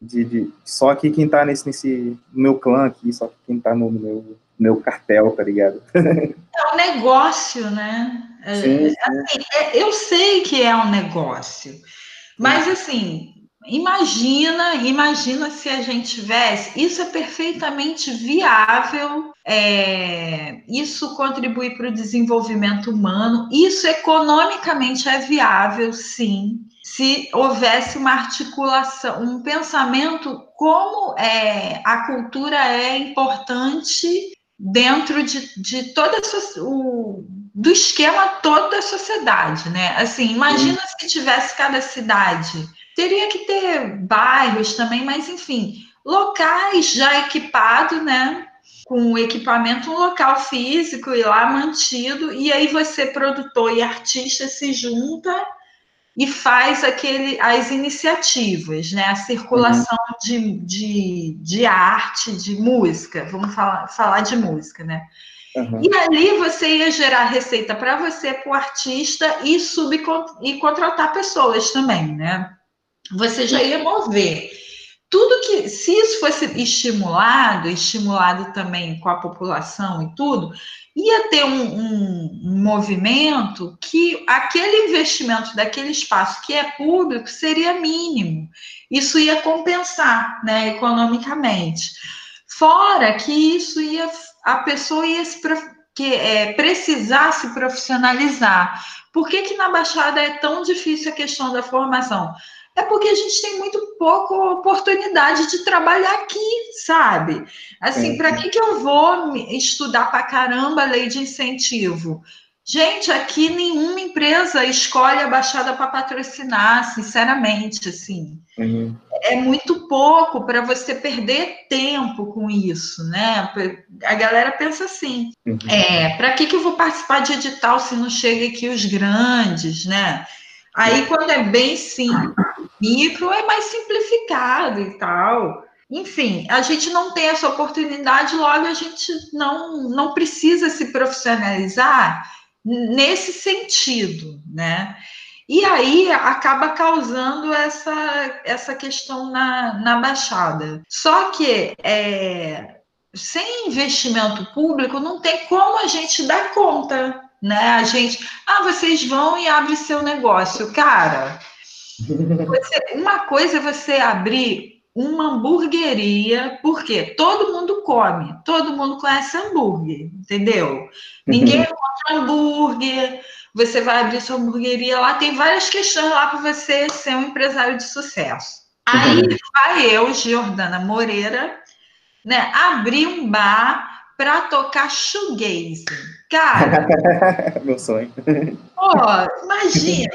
de, de, só aqui quem tá nesse, nesse meu clã aqui, só quem tá no, meu meu cartel, tá ligado? É um negócio, né? É, sim, sim. Assim, é, eu sei que é um negócio, mas assim, Imagina, imagina se a gente tivesse. Isso é perfeitamente viável. É, isso contribui para o desenvolvimento humano. Isso economicamente é viável, sim. Se houvesse uma articulação, um pensamento como é, a cultura é importante dentro de, de toda o, do esquema todo da sociedade, né? Assim, imagina se tivesse cada cidade Teria que ter bairros também, mas enfim, locais já equipados, né? Com equipamento, um local físico e lá mantido, e aí você, produtor e artista, se junta e faz aquele, as iniciativas, né? A circulação uhum. de, de, de arte, de música, vamos falar, falar de música, né? Uhum. E ali você ia gerar receita para você, para o artista, e, subcont e contratar pessoas também, né? Você já ia mover. Tudo que, se isso fosse estimulado, estimulado também com a população e tudo, ia ter um, um, movimento que aquele investimento daquele espaço que é público seria mínimo. Isso ia compensar, né, economicamente. Fora que isso ia, a pessoa ia se, que, é, precisar se profissionalizar. Por que, que na Baixada é tão difícil a questão da formação? É porque a gente tem muito pouca oportunidade de trabalhar aqui, sabe? Assim, é. para que, que eu vou estudar para caramba a lei de incentivo? Gente, aqui nenhuma empresa escolhe a Baixada para patrocinar, sinceramente, assim. Uhum. É muito pouco para você perder tempo com isso, né? A galera pensa assim: uhum. é, para que, que eu vou participar de edital se não chega aqui os grandes, né? Aí, quando é bem sim, micro, é mais simplificado e tal. Enfim, a gente não tem essa oportunidade, logo a gente não, não precisa se profissionalizar nesse sentido, né? E aí acaba causando essa, essa questão na, na Baixada. Só que é, sem investimento público não tem como a gente dar conta né? A gente, ah, vocês vão e abrem seu negócio. Cara, você, uma coisa é você abrir uma hamburgueria, porque todo mundo come, todo mundo conhece hambúrguer, entendeu? Ninguém compra hambúrguer, você vai abrir sua hamburgueria lá, tem várias questões lá para você ser um empresário de sucesso. Aí vai eu, Jordana Moreira, né, abrir um bar para tocar shoegaze. Cara. Meu sonho. Pô, imagina.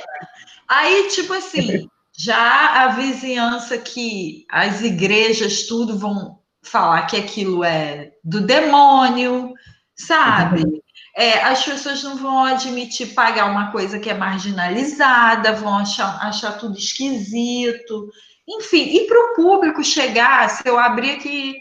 Aí, tipo assim, já a vizinhança que as igrejas tudo vão falar que aquilo é do demônio, sabe? É, as pessoas não vão admitir pagar uma coisa que é marginalizada, vão achar, achar tudo esquisito. Enfim, e para o público chegar, se eu abrir aqui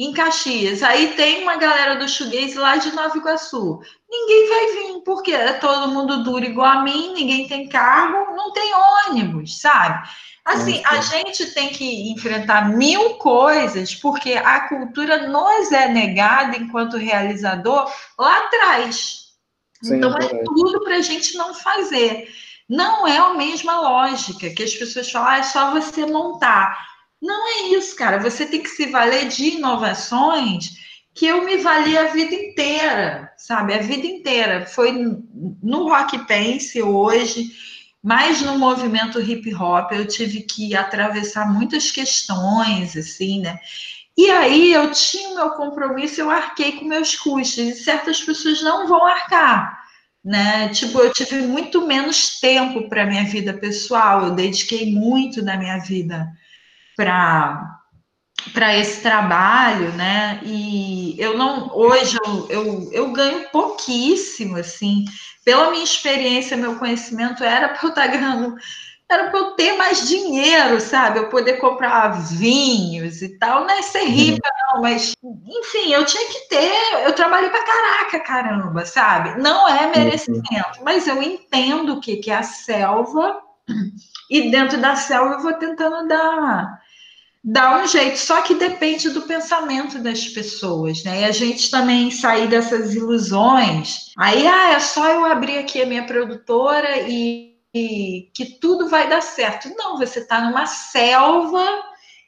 em Caxias. Aí tem uma galera do Chuguês lá de Nova Iguaçu. Ninguém vai vir, porque é todo mundo duro igual a mim, ninguém tem carro, não tem ônibus, sabe? Assim, a gente tem que enfrentar mil coisas, porque a cultura nos é negada enquanto realizador lá atrás. Sim, então, é, é tudo para a gente não fazer. Não é a mesma lógica que as pessoas falam, ah, é só você montar. Não é isso, cara. Você tem que se valer de inovações que eu me vali a vida inteira, sabe? A vida inteira. Foi no Rock Pense hoje, mas no movimento hip hop eu tive que atravessar muitas questões, assim, né? E aí eu tinha o meu compromisso, eu arquei com meus custos, e certas pessoas não vão arcar. Né? Tipo, eu tive muito menos tempo para minha vida pessoal, eu dediquei muito da minha vida para para esse trabalho, né? E eu não hoje eu, eu, eu, ganho pouquíssimo, assim, pela minha experiência, meu conhecimento era para eu estar tá ganhando, era para eu ter mais dinheiro, sabe? Eu poder comprar vinhos e tal, não é ser uhum. rica, não, mas enfim, eu tinha que ter, eu trabalhei para caraca, caramba, sabe? Não é uhum. merecimento, mas eu entendo o que, que é a selva, e dentro da selva eu vou tentando dar dá um jeito, só que depende do pensamento das pessoas, né? E a gente também sair dessas ilusões. Aí, ah, é só eu abrir aqui a minha produtora e que tudo vai dar certo. Não, você está numa selva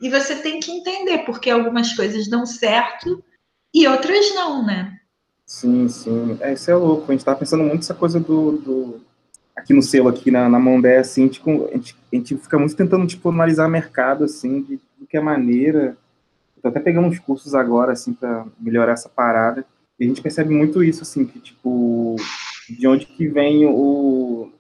e você tem que entender porque algumas coisas dão certo e outras não, né? Sim, sim. É, isso é louco. A gente tá pensando muito essa coisa do, do... aqui no selo, aqui na, na Mondé, assim, tipo, a, gente, a gente fica muito tentando, tipo, analisar mercado, assim, de, de que maneira. Eu tô até pegando uns cursos agora, assim, para melhorar essa parada. E a gente percebe muito isso, assim, que, tipo, de onde que vem o...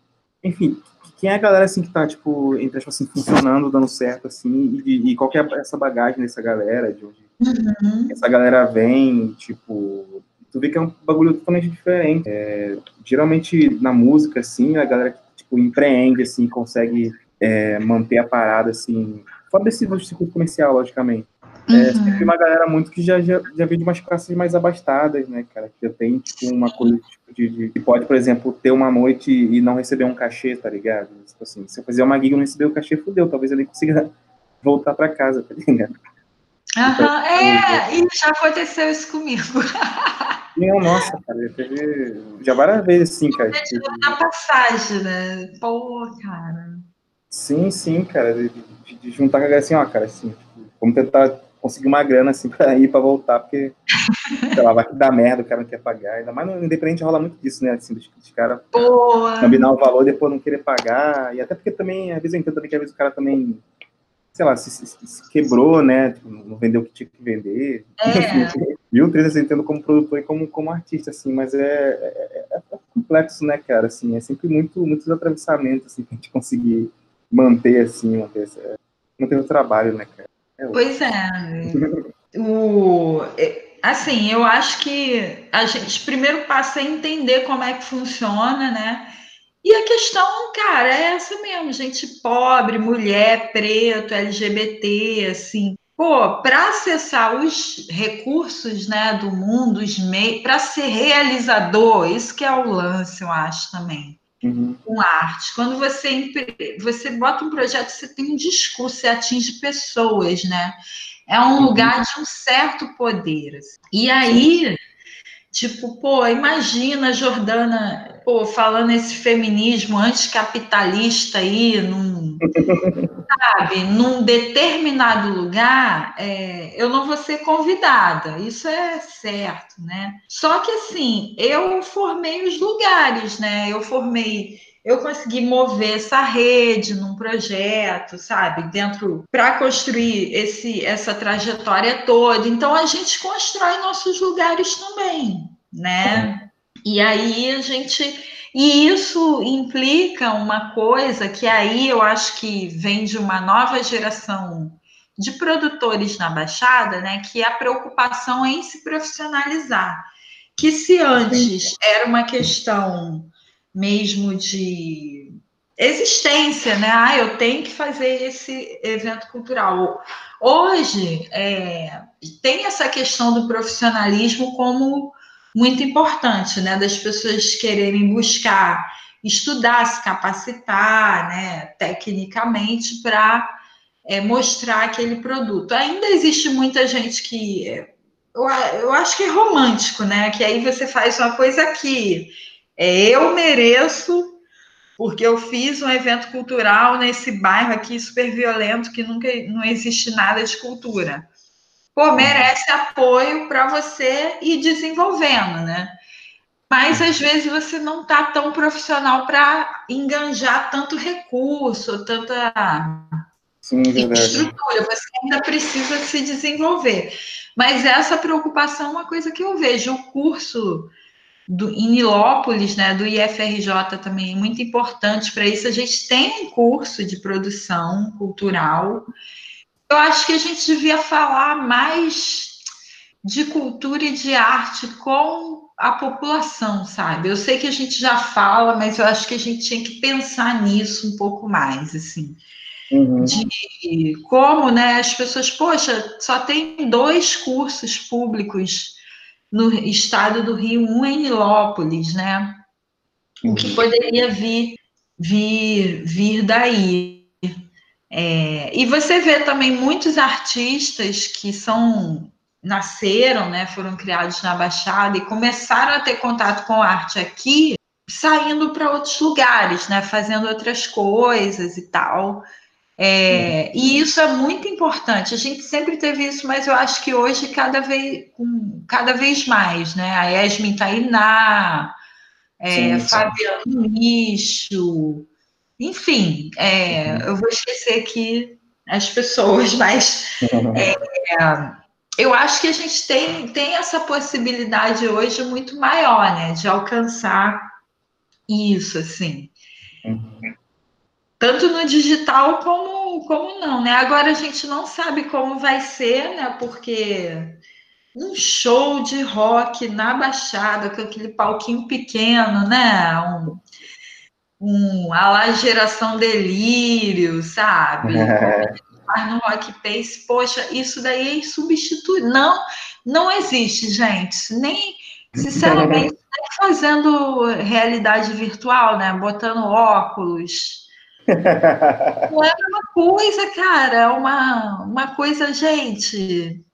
Enfim, quem é a galera, assim, que tá, tipo, entre aspas, assim, funcionando, dando certo, assim, e, e qual que é essa bagagem dessa galera, de onde uhum. essa galera vem, tipo, tu vê que é um bagulho totalmente diferente. É, geralmente na música, assim, a galera que tipo, empreende, assim, consegue é, manter a parada, assim, fora desse circuito comercial, logicamente. É uhum. sempre uma galera muito que já, já, já vem de umas classes mais abastadas, né, cara? Que já tem, tipo, uma coisa tipo, de, de, que pode, por exemplo, ter uma noite e não receber um cachê, tá ligado? Tipo assim, se eu fazer uma gig e não receber o cachê, fudeu. Talvez eu nem consiga voltar pra casa, tá ligado? Aham, uhum, é, e já aconteceu isso comigo. Não, nossa, cara, teve já várias vezes, sim, cara. Na passagem, né? Pô, cara. Sim, sim, cara, de, de, de juntar com a galera assim, ó, cara, assim, tipo, vamos tentar conseguir uma grana, assim, pra ir, pra voltar, porque, sei lá, vai dar merda, o cara não quer pagar, ainda mais no Independente rola muito disso, né, assim, dos, dos caras combinar o valor, depois não querer pagar, e até porque também, às vezes eu entendo também que às vezes o cara também sei lá, se, se, se quebrou, né? Tipo, não vendeu o que tinha que vender. É. Mil trilhas eu entendo como produtor e como, como artista, assim, mas é, é, é, é, complexo, né, cara? Assim, é sempre muito, muitos atravessamentos, assim, pra gente conseguir manter, assim, manter, manter o trabalho, né, cara? É pois é. o, assim, eu acho que a gente primeiro passa a entender como é que funciona, né? E a questão, cara, é essa mesmo, gente pobre, mulher, preto, LGBT, assim. Pô, para acessar os recursos, né, do mundo, os meios, para ser realizador, isso que é o lance, eu acho também. Uhum. Com arte. Quando você, você bota um projeto, você tem um discurso, você atinge pessoas, né? É um uhum. lugar de um certo poder. Assim. E aí, tipo, pô, imagina Jordana pô, falando esse feminismo anticapitalista aí, num, sabe, num determinado lugar, é, eu não vou ser convidada, isso é certo, né? Só que assim, eu formei os lugares, né? Eu formei eu consegui mover essa rede num projeto, sabe, dentro para construir esse essa trajetória toda. Então a gente constrói nossos lugares também, né? E aí a gente. E isso implica uma coisa que aí eu acho que vem de uma nova geração de produtores na Baixada, né? Que é a preocupação em se profissionalizar. Que se antes era uma questão mesmo de existência, né? Ah, eu tenho que fazer esse evento cultural. Hoje é, tem essa questão do profissionalismo como muito importante, né, das pessoas quererem buscar estudar, se capacitar, né, tecnicamente para é, mostrar aquele produto. Ainda existe muita gente que eu, eu acho que é romântico, né, que aí você faz uma coisa que é, eu mereço porque eu fiz um evento cultural nesse bairro aqui super violento que nunca não existe nada de cultura pô, merece apoio para você ir desenvolvendo, né? Mas às vezes você não está tão profissional para enganjar tanto recurso, tanta Sim, estrutura, você ainda precisa se desenvolver. Mas essa preocupação é uma coisa que eu vejo. O curso do, em Nilópolis, né, do IFRJ também é muito importante para isso. A gente tem um curso de produção cultural eu acho que a gente devia falar mais de cultura e de arte com a população, sabe? Eu sei que a gente já fala, mas eu acho que a gente tinha que pensar nisso um pouco mais, assim. Uhum. De como, né, as pessoas, poxa, só tem dois cursos públicos no estado do Rio, um em Nilópolis, né? O que uhum. poderia vir, vir, vir daí. É, e você vê também muitos artistas que são nasceram, né, foram criados na Baixada e começaram a ter contato com arte aqui, saindo para outros lugares, né? Fazendo outras coisas e tal. É, e isso é muito importante. A gente sempre teve isso, mas eu acho que hoje cada vez, cada vez mais, né? A Yasmin Tainá, é, Fabiano Nicho, enfim, é, eu vou esquecer aqui as pessoas, mas é, eu acho que a gente tem, tem essa possibilidade hoje muito maior, né? De alcançar isso, assim. Uhum tanto no digital como, como não, né? Agora a gente não sabe como vai ser, né? Porque um show de rock na Baixada, com aquele palquinho pequeno, né? Um, um a lá geração delírio, sabe? É. Mas no Rock Pace, poxa, isso daí é insubstituível. Não, não existe, gente. Nem, sinceramente, nem fazendo realidade virtual, né? Botando óculos, não é a mesma coisa, cara. É uma, uma coisa, gente.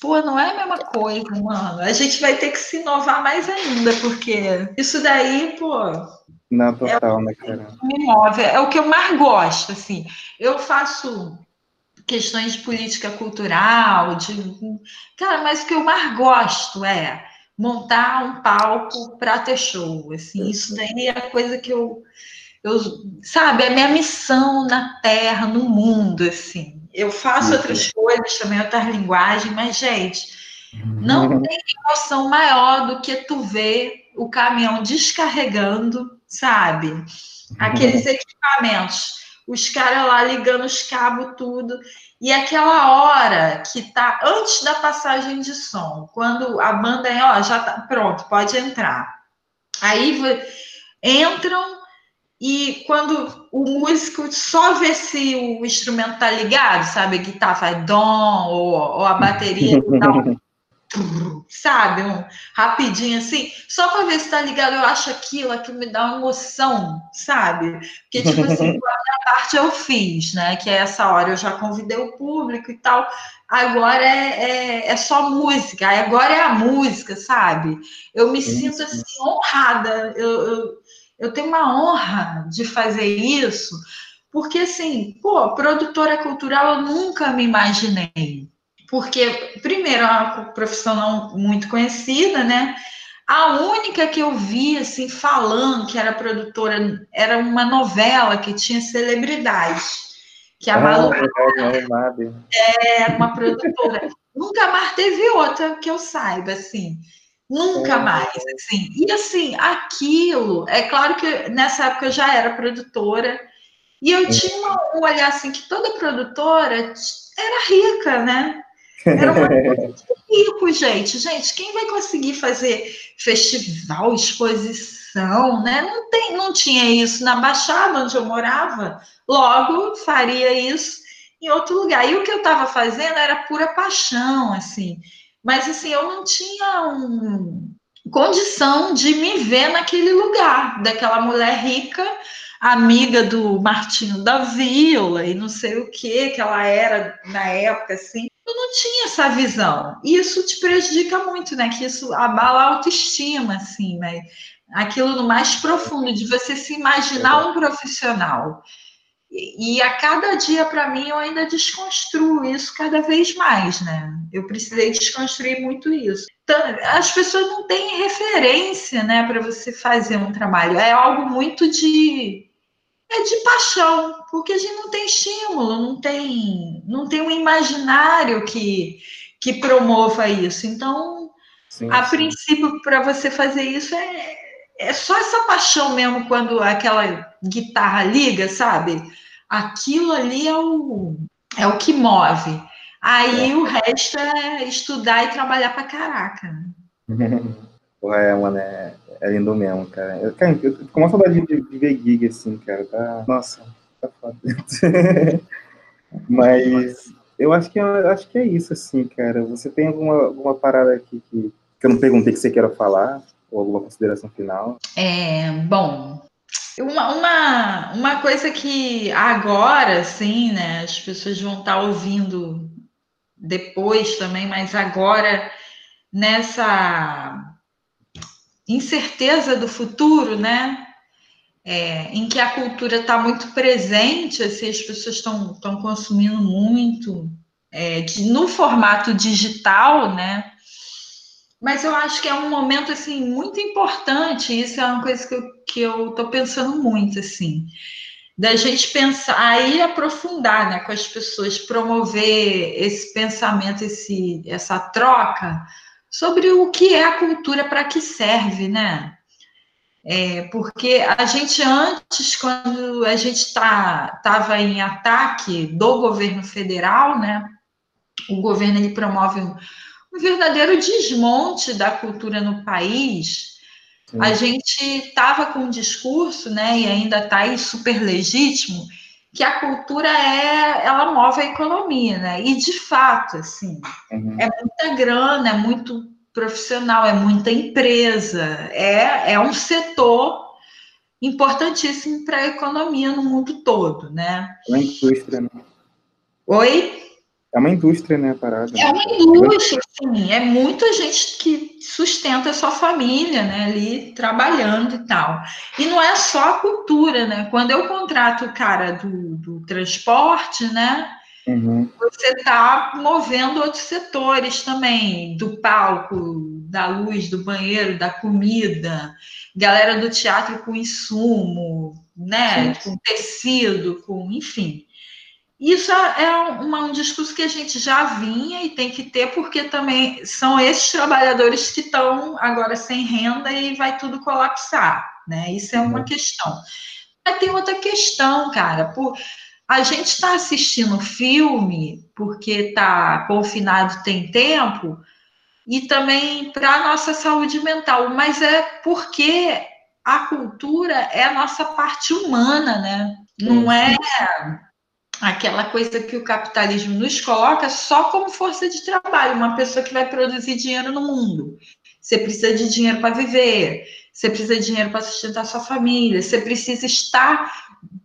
Pô, não é a mesma coisa, mano. A gente vai ter que se inovar mais ainda, porque isso daí, pô. Não, total, é né, cara? Me move. É o que eu mais gosto, assim. Eu faço questões de política cultural, de. Cara, mas o que eu mais gosto é montar um palco para ter show. Assim, isso daí é a coisa que eu eu, sabe, é minha missão na Terra, no mundo, assim. Eu faço uhum. outras coisas também, outras linguagens, mas, gente, não uhum. tem emoção maior do que tu ver o caminhão descarregando, sabe? Aqueles equipamentos, os caras lá ligando os cabos, tudo. E aquela hora que tá antes da passagem de som, quando a banda é, ó, já tá pronto, pode entrar. Aí entram e quando o músico só vê se o instrumento tá ligado, sabe? A guitarra faz dom, ou, ou a bateria dá um, sabe? Um rapidinho assim, só para ver se tá ligado, eu acho aquilo, aquilo me dá uma emoção, sabe? Porque, tipo assim, a parte eu fiz, né? Que é essa hora eu já convidei o público e tal. Agora é, é, é só música, agora é a música, sabe? Eu me sinto assim, honrada. eu, eu eu tenho uma honra de fazer isso, porque assim, pô, produtora cultural eu nunca me imaginei. Porque, primeiro, é uma profissão não muito conhecida, né? A única que eu vi, assim, falando que era produtora, era uma novela que tinha celebridades. Que a ah, Malu é, é uma produtora. Nunca mais teve outra que eu saiba, assim. Nunca mais, assim. E assim, aquilo, é claro que nessa época eu já era produtora, e eu tinha um olhar assim que toda produtora era rica, né? Era uma coisa rico, gente. Gente, quem vai conseguir fazer festival, exposição, né? Não, tem, não tinha isso na Baixada, onde eu morava. Logo, faria isso em outro lugar. E o que eu estava fazendo era pura paixão, assim. Mas assim, eu não tinha um, condição de me ver naquele lugar, daquela mulher rica, amiga do Martinho da Vila e não sei o que que ela era na época, assim. Eu não tinha essa visão. E isso te prejudica muito, né? Que isso abala a autoestima, assim, né? Aquilo no mais profundo, de você se imaginar um profissional. E, a cada dia, para mim, eu ainda desconstruo isso cada vez mais, né? Eu precisei desconstruir muito isso. Então, as pessoas não têm referência, né, para você fazer um trabalho. É algo muito de é de paixão, porque a gente não tem estímulo, não tem, não tem um imaginário que, que promova isso. Então, sim, a sim. princípio, para você fazer isso é, é só essa paixão mesmo quando aquela guitarra liga, sabe? aquilo ali é o, é o que move. Aí é. o resto é estudar e trabalhar pra caraca. É, mano, é, é lindo mesmo, cara. Eu, cara, eu tô com uma saudade de, de ver gig, assim, cara. Tá, nossa, tá foda. Mas eu acho que, eu acho que é isso, assim, cara. Você tem alguma, alguma parada aqui que, que eu não perguntei que você queira falar? Ou alguma consideração final? É, bom, uma, uma, uma coisa que agora, sim, né, as pessoas vão estar ouvindo depois também, mas agora nessa incerteza do futuro, né? É, em que a cultura está muito presente, assim, as pessoas estão consumindo muito, é, de, no formato digital, né? Mas eu acho que é um momento assim muito importante. Isso é uma coisa que eu que eu estou pensando muito assim, da gente pensar aí aprofundar, né, com as pessoas, promover esse pensamento, esse essa troca sobre o que é a cultura, para que serve, né? É, porque a gente antes, quando a gente estava tá, em ataque do governo federal, né? O governo ele promove um, um verdadeiro desmonte da cultura no país. Sim. A gente estava com um discurso, né, e ainda está aí super legítimo, que a cultura é, ela move a economia, né? E de fato, assim, uhum. é muita grana, é muito profissional, é muita empresa, é, é um setor importantíssimo para a economia no mundo todo, né? Uma indústria, né? Oi? É uma indústria, né, a parada. É uma indústria, sim. É muita gente que sustenta a sua família, né, ali trabalhando e tal. E não é só a cultura, né? Quando eu contrato o cara do, do transporte, né, uhum. você está movendo outros setores também, do palco, da luz, do banheiro, da comida, galera do teatro com insumo, né, sim. com tecido, com, enfim. Isso é, é um discurso que a gente já vinha e tem que ter, porque também são esses trabalhadores que estão agora sem renda e vai tudo colapsar, né? Isso é uma uhum. questão. Mas tem outra questão, cara, por a gente está assistindo filme porque está confinado tem tempo e também para a nossa saúde mental, mas é porque a cultura é a nossa parte humana, né? Não é aquela coisa que o capitalismo nos coloca só como força de trabalho, uma pessoa que vai produzir dinheiro no mundo. Você precisa de dinheiro para viver, você precisa de dinheiro para sustentar sua família, você precisa estar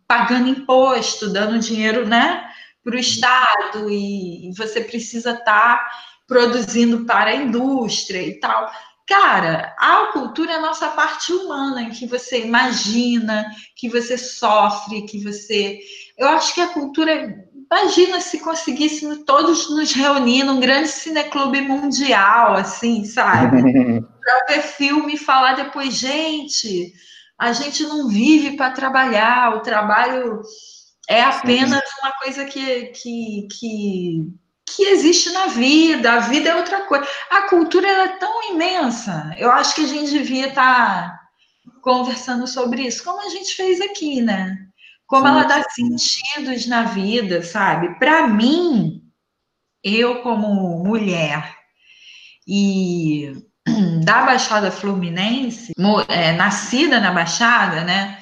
pagando imposto, dando dinheiro, né, para o Estado e você precisa estar produzindo para a indústria e tal. Cara, a cultura é a nossa parte humana, em que você imagina, que você sofre, que você eu acho que a cultura. Imagina se conseguíssemos todos nos reunir num grande cineclube mundial, assim, sabe? Para ver filme e falar depois, gente, a gente não vive para trabalhar, o trabalho é apenas uma coisa que, que, que, que existe na vida, a vida é outra coisa. A cultura é tão imensa, eu acho que a gente devia estar tá conversando sobre isso, como a gente fez aqui, né? Como ela dá sentidos na vida, sabe? Para mim, eu como mulher e da Baixada Fluminense, é, nascida na Baixada, né?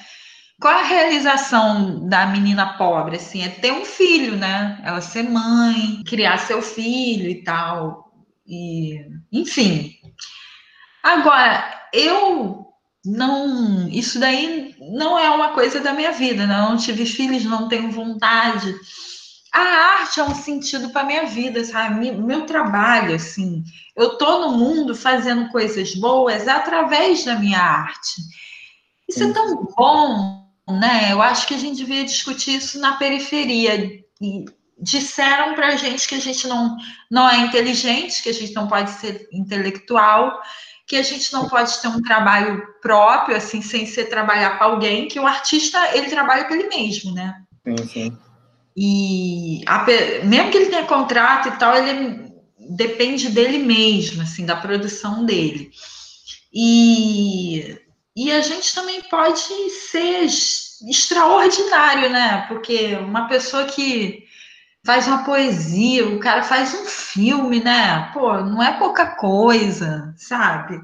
Qual a realização da menina pobre? Assim, é ter um filho, né? Ela ser mãe, criar seu filho e tal. E, enfim. Agora, eu não, isso daí não é uma coisa da minha vida, né? não tive filhos, não tenho vontade. A arte é um sentido para minha vida, sabe? Meu trabalho, assim, eu tô no mundo fazendo coisas boas através da minha arte. Isso é tão bom, né? Eu acho que a gente devia discutir isso na periferia. E disseram para a gente que a gente não, não é inteligente, que a gente não pode ser intelectual, que a gente não pode ter um trabalho próprio, assim, sem ser trabalhar para alguém, que o artista, ele trabalha para ele mesmo, né? Sim, sim. E a, mesmo que ele tenha contrato e tal, ele depende dele mesmo, assim, da produção dele. E, e a gente também pode ser extraordinário, né? Porque uma pessoa que faz uma poesia, o cara faz um filme, né? Pô, não é pouca coisa, sabe?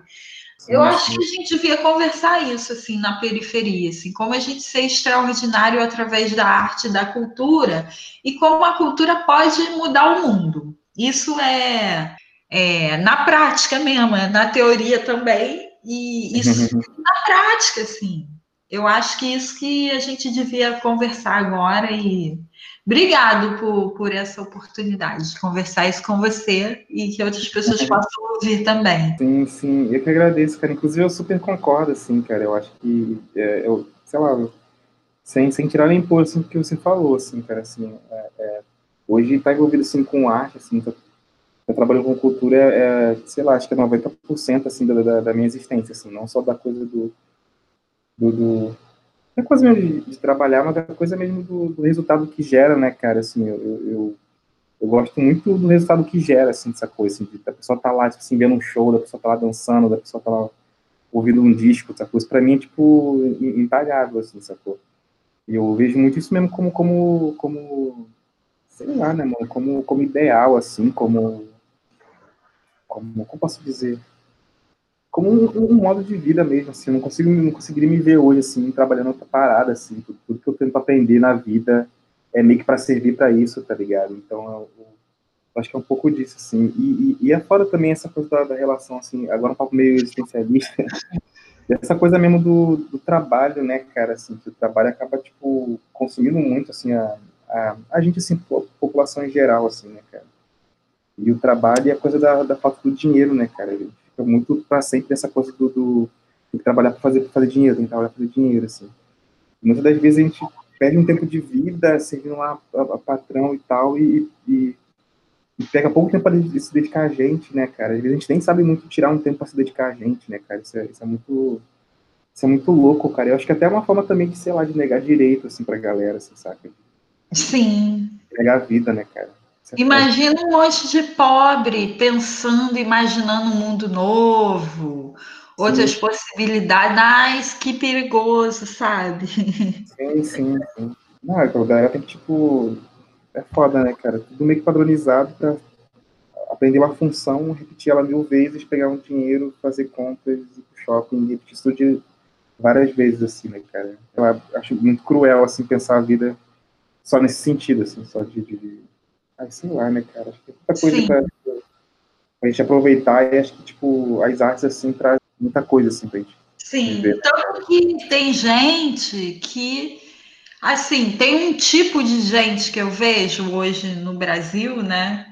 Eu acho que a gente devia conversar isso, assim, na periferia, assim, como a gente ser extraordinário através da arte, da cultura, e como a cultura pode mudar o mundo. Isso é, é na prática mesmo, é na teoria também, e isso na prática, assim. eu acho que isso que a gente devia conversar agora e obrigado por, por essa oportunidade de conversar isso com você e que outras pessoas possam ouvir também. Sim, sim, eu que agradeço, cara. Inclusive, eu super concordo, assim, cara. Eu acho que, é, eu, sei lá, sem, sem tirar nem pôr, assim, o que você falou, assim, cara, assim, é, é, hoje tá envolvido, assim, com arte, assim, tô, eu trabalho com cultura, é, sei lá, acho que é 90%, assim, da, da, da minha existência, assim, não só da coisa do do, do é coisa mesmo de, de, trabalhar, mas é coisa mesmo do, do, resultado que gera, né, cara, assim, eu, eu, eu, gosto muito do resultado que gera, assim, dessa coisa, assim, da pessoa tá lá, tipo, assim, vendo um show, da pessoa tá lá dançando, da pessoa tá lá ouvindo um disco, essa coisa, pra mim é, tipo, impagável, assim, sacou? E eu vejo muito isso mesmo como, como, como, sei lá, né, mano, como, como ideal, assim, como, como, como posso dizer, como um, um, modo de vida mesmo, assim, não consigo, não conseguiria me ver hoje, assim, trabalhando outra parada, assim, tudo, tudo que eu tento aprender na vida é meio que para servir para isso, tá ligado? Então, eu, eu, acho que é um pouco disso, assim, e, e, e é fora também essa coisa da, da, relação, assim, agora um pouco meio existencialista, essa coisa mesmo do, do, trabalho, né, cara, assim, que o trabalho acaba, tipo, consumindo muito, assim, a, a, a gente, assim, a população em geral, assim, né, cara, e o trabalho e a coisa da, da falta do dinheiro, né, cara, muito para sempre essa coisa do, do tem que trabalhar para fazer, pra fazer dinheiro, tem que trabalhar para fazer dinheiro, assim. muitas das vezes a gente perde um tempo de vida servindo lá a, a patrão e tal, e, e, e pega pouco tempo para se dedicar a gente, né, cara? Às vezes a gente nem sabe muito tirar um tempo para se dedicar a gente, né, cara? Isso é, isso é muito. Isso é muito louco, cara. Eu acho que até é uma forma também de, sei lá, de negar direito, assim, pra galera, assim, saca? Sim. Negar a vida, né, cara? Imagina um monte de pobre pensando, imaginando um mundo novo, outras sim. possibilidades. Ai, que perigoso, sabe? Sim, sim, sim. Não, a galera tem que, tipo. É foda, né, cara? Tudo meio que padronizado pra aprender uma função, repetir ela mil vezes, pegar um dinheiro, fazer compras, ir pro shopping, repetir isso de várias vezes, assim, né, cara? Eu acho muito cruel, assim, pensar a vida só nesse sentido, assim, só de, de Ai, sei lá, né, cara? Acho que é muita coisa pra, pra, gente aproveitar e acho que, tipo, as artes, assim, trazem muita coisa, assim, pra gente Sim, viver. tanto que tem gente que, assim, tem um tipo de gente que eu vejo hoje no Brasil, né?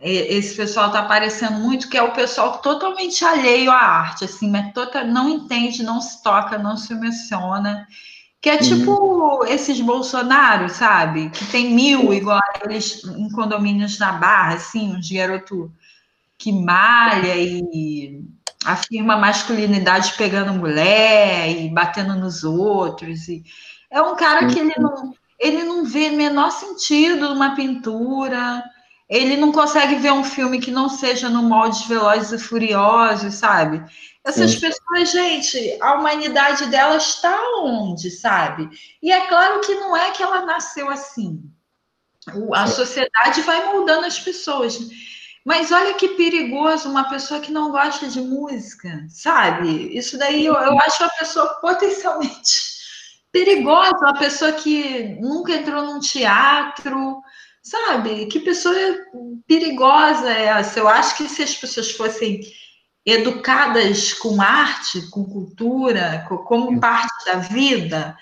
Esse pessoal tá aparecendo muito, que é o pessoal totalmente alheio à arte, assim, mas total, não entende, não se toca, não se emociona. Que é uhum. tipo uhum. esses Bolsonaros, sabe? Que tem mil, igual eles em condomínios na Barra, assim, uns garoto que malha e afirma masculinidade pegando mulher e batendo nos outros. E é um cara que ele não, ele não vê menor sentido numa pintura, ele não consegue ver um filme que não seja no molde Velozes e Furiosos, sabe? Essas Sim. pessoas, gente, a humanidade delas está onde, sabe? E é claro que não é que ela nasceu assim. A sociedade vai moldando as pessoas. Mas olha que perigoso uma pessoa que não gosta de música, sabe? Isso daí eu, eu acho a pessoa potencialmente perigosa, uma pessoa que nunca entrou num teatro, sabe? Que pessoa perigosa é essa? Eu acho que se as pessoas fossem educadas com arte, com cultura, como parte da vida,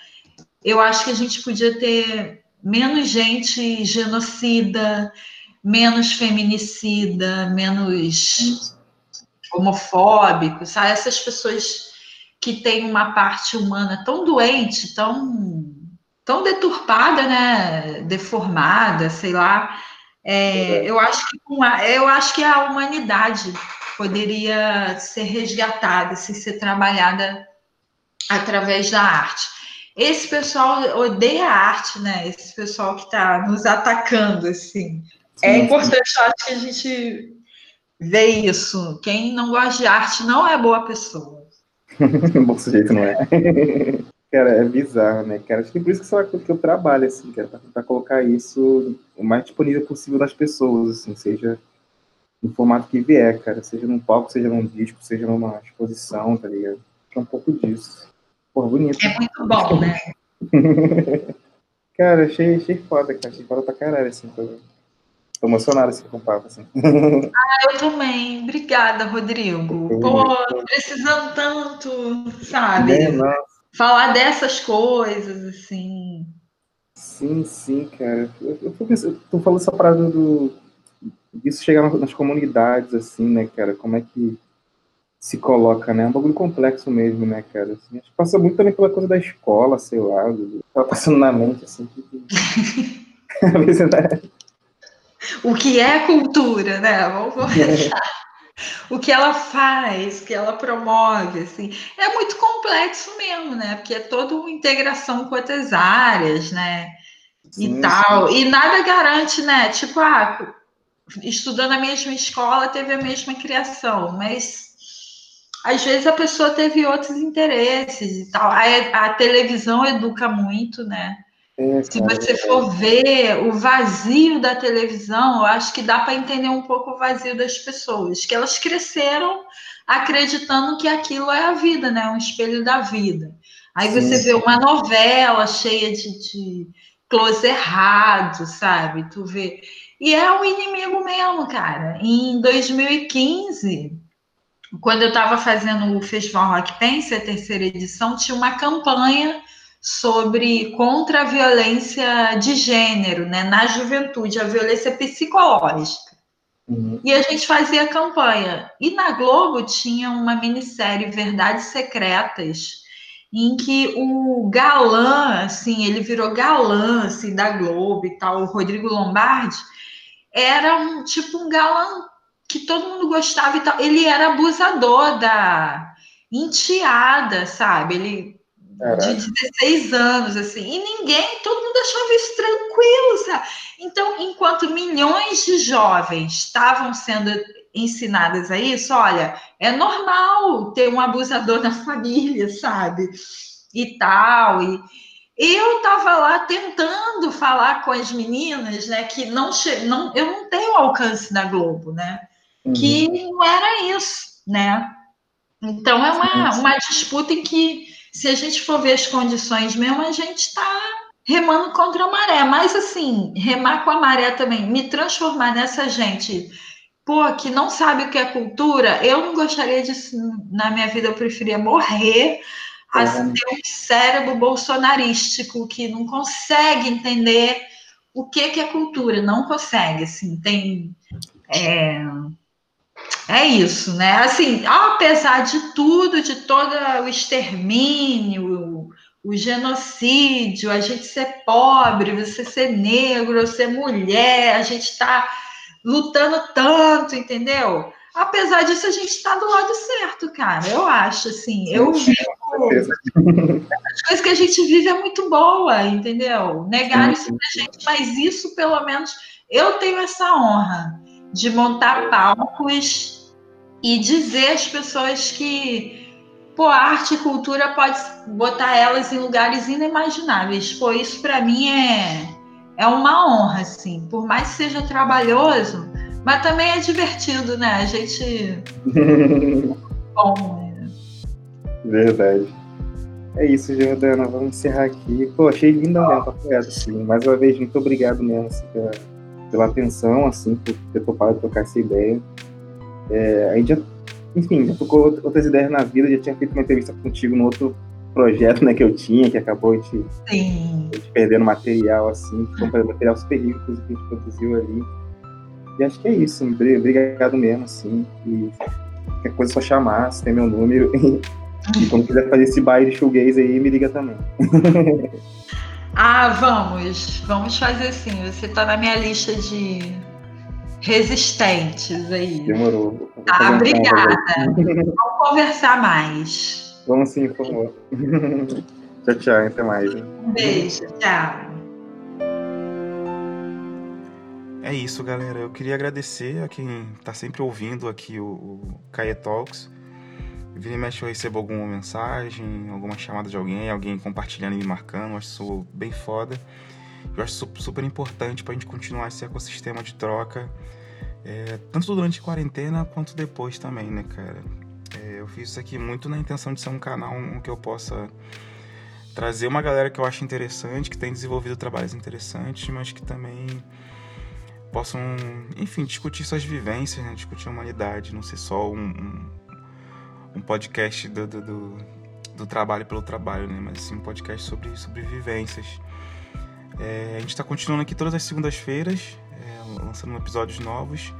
eu acho que a gente podia ter menos gente genocida, menos feminicida, menos homofóbico, sabe? Essas pessoas que têm uma parte humana tão doente, tão, tão deturpada, né? Deformada, sei lá. É, eu acho que eu acho que a humanidade poderia ser resgatada, se ser trabalhada através da arte. Esse pessoal odeia a arte, né? Esse pessoal que está nos atacando, assim. É sim, é importante, sim. acho que a gente vê isso. Quem não gosta de arte não é boa pessoa. Bom sujeito, não é? Cara, é bizarro, né, cara? Acho que por isso que, é que eu trabalho, assim, cara, pra tentar colocar isso o mais disponível possível das pessoas, assim, seja no formato que vier, cara. Seja num palco, seja num disco, seja numa exposição, tá ligado? É um pouco disso. Porra, bonito. É muito bom, né? cara, achei, achei foda, cara. Achei foda pra caralho, assim. Tô, tô emocionado assim, com o papo, assim. ah, eu também. Obrigada, Rodrigo. Pô, precisando tanto, sabe? É, nossa. Falar dessas coisas, assim. Sim, sim, cara. Eu, eu pensando, tô falando essa parada do. Isso chegar nas comunidades, assim, né, cara? Como é que se coloca, né? É um bagulho complexo mesmo, né, cara? Assim, acho que passa muito também pela coisa da escola, sei lá, do, tá passando na mente, assim. Que... né? O que é cultura, né? Vamos começar. o que ela faz, o que ela promove, assim, é muito complexo mesmo, né? Porque é toda uma integração com outras áreas, né? Sim, e tal. Sim. E nada garante, né? Tipo, ah, estudando na mesma escola teve a mesma criação, mas às vezes a pessoa teve outros interesses e tal. A, a televisão educa muito, né? É, Se você é. for ver o vazio da televisão, eu acho que dá para entender um pouco o vazio das pessoas, que elas cresceram acreditando que aquilo é a vida, né? Um espelho da vida. Aí sim, você sim. vê uma novela cheia de, de close errado, sabe? Tu vê. E é um inimigo mesmo, cara. Em 2015, quando eu estava fazendo o Festival Rock Pense, a terceira edição, tinha uma campanha sobre contra a violência de gênero, né, na juventude, a violência psicológica. Uhum. E a gente fazia campanha. E na Globo tinha uma minissérie Verdades Secretas, em que o galã, assim, ele virou galã assim, da Globo e tal, o Rodrigo Lombardi, era um tipo um galã que todo mundo gostava e tal. Ele era abusador da enteada, sabe? Ele Caraca. de 16 anos, assim, e ninguém, todo mundo achava isso tranquilo, sabe? Então, enquanto milhões de jovens estavam sendo ensinadas a isso, olha, é normal ter um abusador na família, sabe? E tal, e eu estava lá tentando falar com as meninas, né, que não, não eu não tenho alcance na Globo, né? Uhum. Que não era isso, né? Então é uma, uma disputa em que se a gente for ver as condições mesmo, a gente está remando contra a maré. Mas, assim, remar com a maré também, me transformar nessa gente, pô, que não sabe o que é cultura, eu não gostaria disso na minha vida, eu preferia morrer a uhum. ter um cérebro bolsonarístico que não consegue entender o que, que é cultura, não consegue, assim, tem... É, é isso, né? Assim, apesar de tudo, de todo o extermínio, o, o genocídio, a gente ser pobre, você ser negro, ser mulher, a gente está lutando tanto, entendeu? Apesar disso, a gente está do lado certo, cara. Eu acho, assim. Eu vivo. As coisas que a gente vive é muito boa, entendeu? Negar isso pra gente, mas isso, pelo menos, eu tenho essa honra de montar palcos e dizer às pessoas que pô, arte e cultura pode botar elas em lugares inimagináveis. Pô, isso para mim é, é uma honra, assim. Por mais que seja trabalhoso, mas também é divertido, né? A gente. Bom, né? Verdade. É isso, Jordana. Vamos encerrar aqui. Pô, achei lindo mesmo, tá assim. Mais uma vez, muito obrigado mesmo assim, pela, pela atenção, assim, por ter topado trocar essa ideia. É, a gente já, enfim, já tocou outras ideias na vida, já tinha feito uma entrevista contigo no outro projeto né, que eu tinha, que acabou te, te perdendo material, assim, foi um material super rico que a gente produziu ali. E acho que é isso, obrigado mesmo, assim, e qualquer coisa é só chamar, você tem meu número, e quando quiser fazer esse baile shoegaze aí, me liga também. Ah, vamos, vamos fazer sim. Você está na minha lista de resistentes aí. Demorou. Tá, obrigada. Vamos conversar mais. Vamos sim, por favor. tchau, tchau. Até mais. Um beijo, tchau. É isso, galera. Eu queria agradecer a quem está sempre ouvindo aqui o, o Caia Talks. Vira e mexe eu recebo alguma mensagem, alguma chamada de alguém, alguém compartilhando e me marcando. Eu acho isso bem foda. Eu acho super importante para a gente continuar esse ecossistema de troca, é, tanto durante a quarentena quanto depois também, né, cara? É, eu fiz isso aqui muito na intenção de ser um canal que eu possa trazer uma galera que eu acho interessante, que tem desenvolvido trabalhos interessantes, mas que também possam, enfim, discutir suas vivências, né? discutir a humanidade, não ser só um um podcast do, do, do, do trabalho pelo trabalho, né? Mas sim um podcast sobre, sobre vivências. É, a gente está continuando aqui todas as segundas-feiras, é, lançando episódios novos.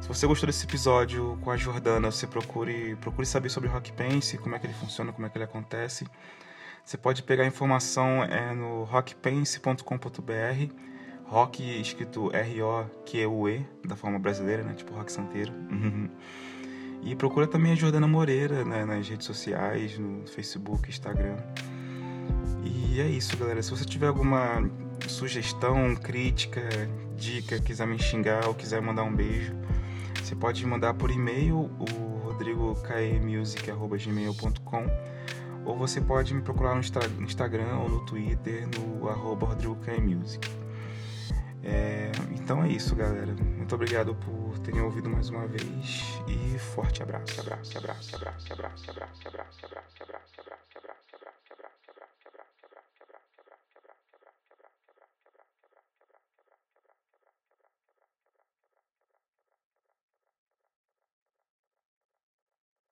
Se você gostou desse episódio com a Jordana, você procure, procure saber sobre o Rock Pense, como é que ele funciona, como é que ele acontece. Você pode pegar informação é, no rockpense.com.br, rock escrito R-O-Q-U-E, da forma brasileira, né? Tipo rock santeiro. e procura também a Jordana Moreira né, nas redes sociais, no Facebook, Instagram. E é isso, galera. Se você tiver alguma sugestão, crítica, dica, quiser me xingar ou quiser mandar um beijo, você pode mandar por e-mail o rodrigokmusic.gmail.com ou você pode me procurar no Instagram ou no Twitter no arroba rodrigokmusic. É, então é isso, galera. Muito obrigado por terem ouvido mais uma vez e forte abraço, abraço, abraço, abraço, abraço, abraço, abraço, abraço, abraço, abraço.